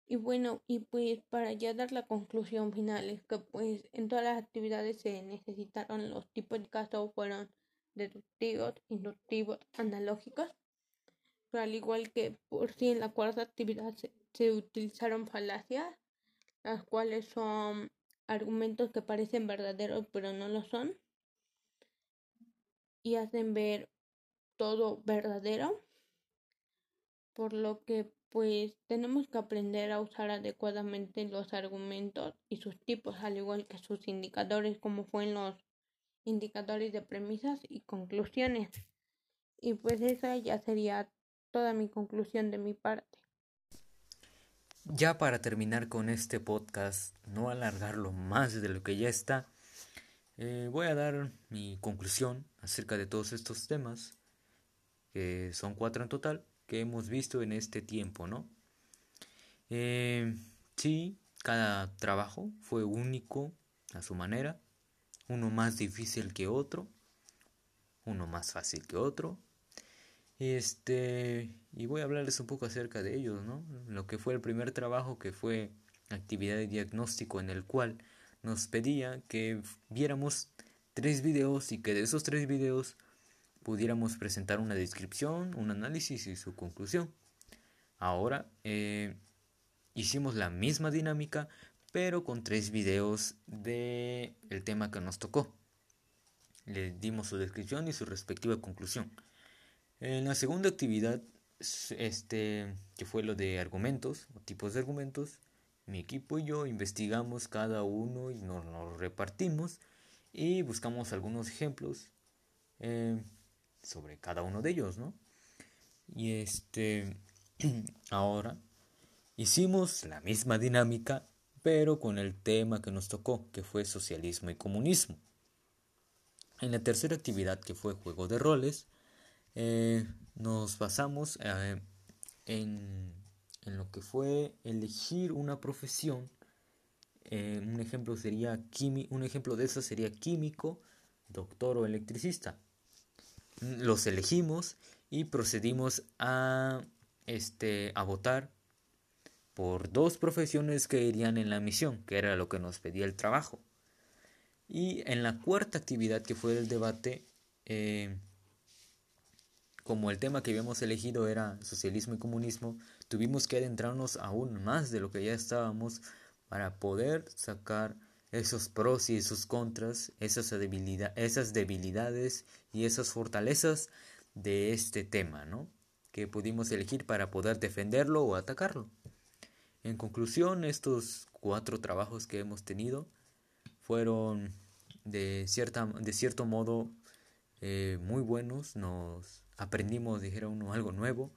Y bueno, y pues para ya dar la conclusión final es que pues en todas las actividades se necesitaron los tipos de casos fueron deductivos, inductivos, analógicos. Pero al igual que por sí en la cuarta actividad se, se utilizaron falacias, las cuales son argumentos que parecen verdaderos pero no lo son y hacen ver todo verdadero por lo que pues tenemos que aprender a usar adecuadamente los argumentos y sus tipos al igual que sus indicadores como fueron los indicadores de premisas y conclusiones. Y pues esa ya sería toda mi conclusión de mi parte ya para terminar con este podcast no alargarlo más de lo que ya está eh, voy a dar mi conclusión acerca de todos estos temas que son cuatro en total que hemos visto en este tiempo, ¿no? Eh, sí, cada trabajo fue único a su manera, uno más difícil que otro, uno más fácil que otro. Este, y voy a hablarles un poco acerca de ellos, ¿no? Lo que fue el primer trabajo que fue actividad de diagnóstico en el cual nos pedía que viéramos tres videos y que de esos tres videos pudiéramos presentar una descripción, un análisis y su conclusión. Ahora eh, hicimos la misma dinámica, pero con tres videos de el tema que nos tocó. Le dimos su descripción y su respectiva conclusión. En la segunda actividad, este, que fue lo de argumentos o tipos de argumentos, mi equipo y yo investigamos cada uno y nos, nos repartimos y buscamos algunos ejemplos. Eh, sobre cada uno de ellos, ¿no? Y este, ahora hicimos la misma dinámica, pero con el tema que nos tocó, que fue socialismo y comunismo. En la tercera actividad, que fue juego de roles, eh, nos basamos eh, en, en, lo que fue elegir una profesión. Eh, un ejemplo sería un ejemplo de eso sería químico, doctor o electricista los elegimos y procedimos a, este, a votar por dos profesiones que irían en la misión, que era lo que nos pedía el trabajo. Y en la cuarta actividad que fue el debate, eh, como el tema que habíamos elegido era socialismo y comunismo, tuvimos que adentrarnos aún más de lo que ya estábamos para poder sacar esos pros y esos contras, esas, esas debilidades y esas fortalezas de este tema, ¿no? Que pudimos elegir para poder defenderlo o atacarlo. En conclusión, estos cuatro trabajos que hemos tenido fueron de, cierta, de cierto modo eh, muy buenos. Nos aprendimos, dijera uno, algo nuevo.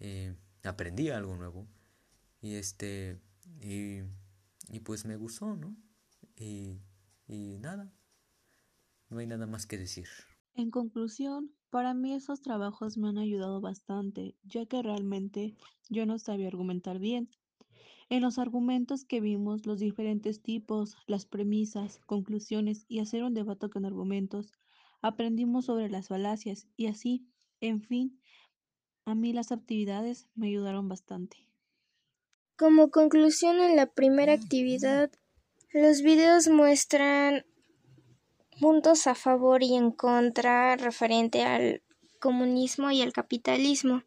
Eh, aprendí algo nuevo. Y este, y, y pues me gustó, ¿no? Y, y nada, no hay nada más que decir. En conclusión, Para mí esos trabajos me han ayudado bastante, ya que realmente yo no sabía argumentar bien. En los argumentos que vimos, los diferentes tipos, las premisas, conclusiones y hacer un debate con argumentos, aprendimos sobre las falacias y así, en fin, a mí las actividades me ayudaron bastante. Como conclusión en la primera actividad, los videos muestran puntos a favor y en contra referente al comunismo y al capitalismo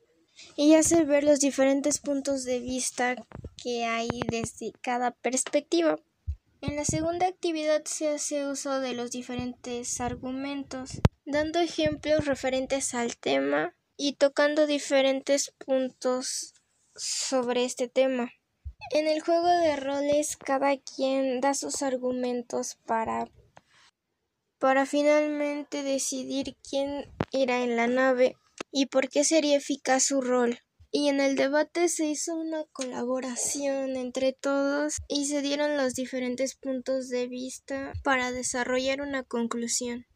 y hace ver los diferentes puntos de vista que hay desde cada perspectiva. En la segunda actividad se hace uso de los diferentes argumentos, dando ejemplos referentes al tema y tocando diferentes puntos sobre este tema. En el juego de roles cada quien da sus argumentos para para finalmente decidir quién irá en la nave y por qué sería eficaz su rol. Y en el debate se hizo una colaboración entre todos y se dieron los diferentes puntos de vista para desarrollar una conclusión.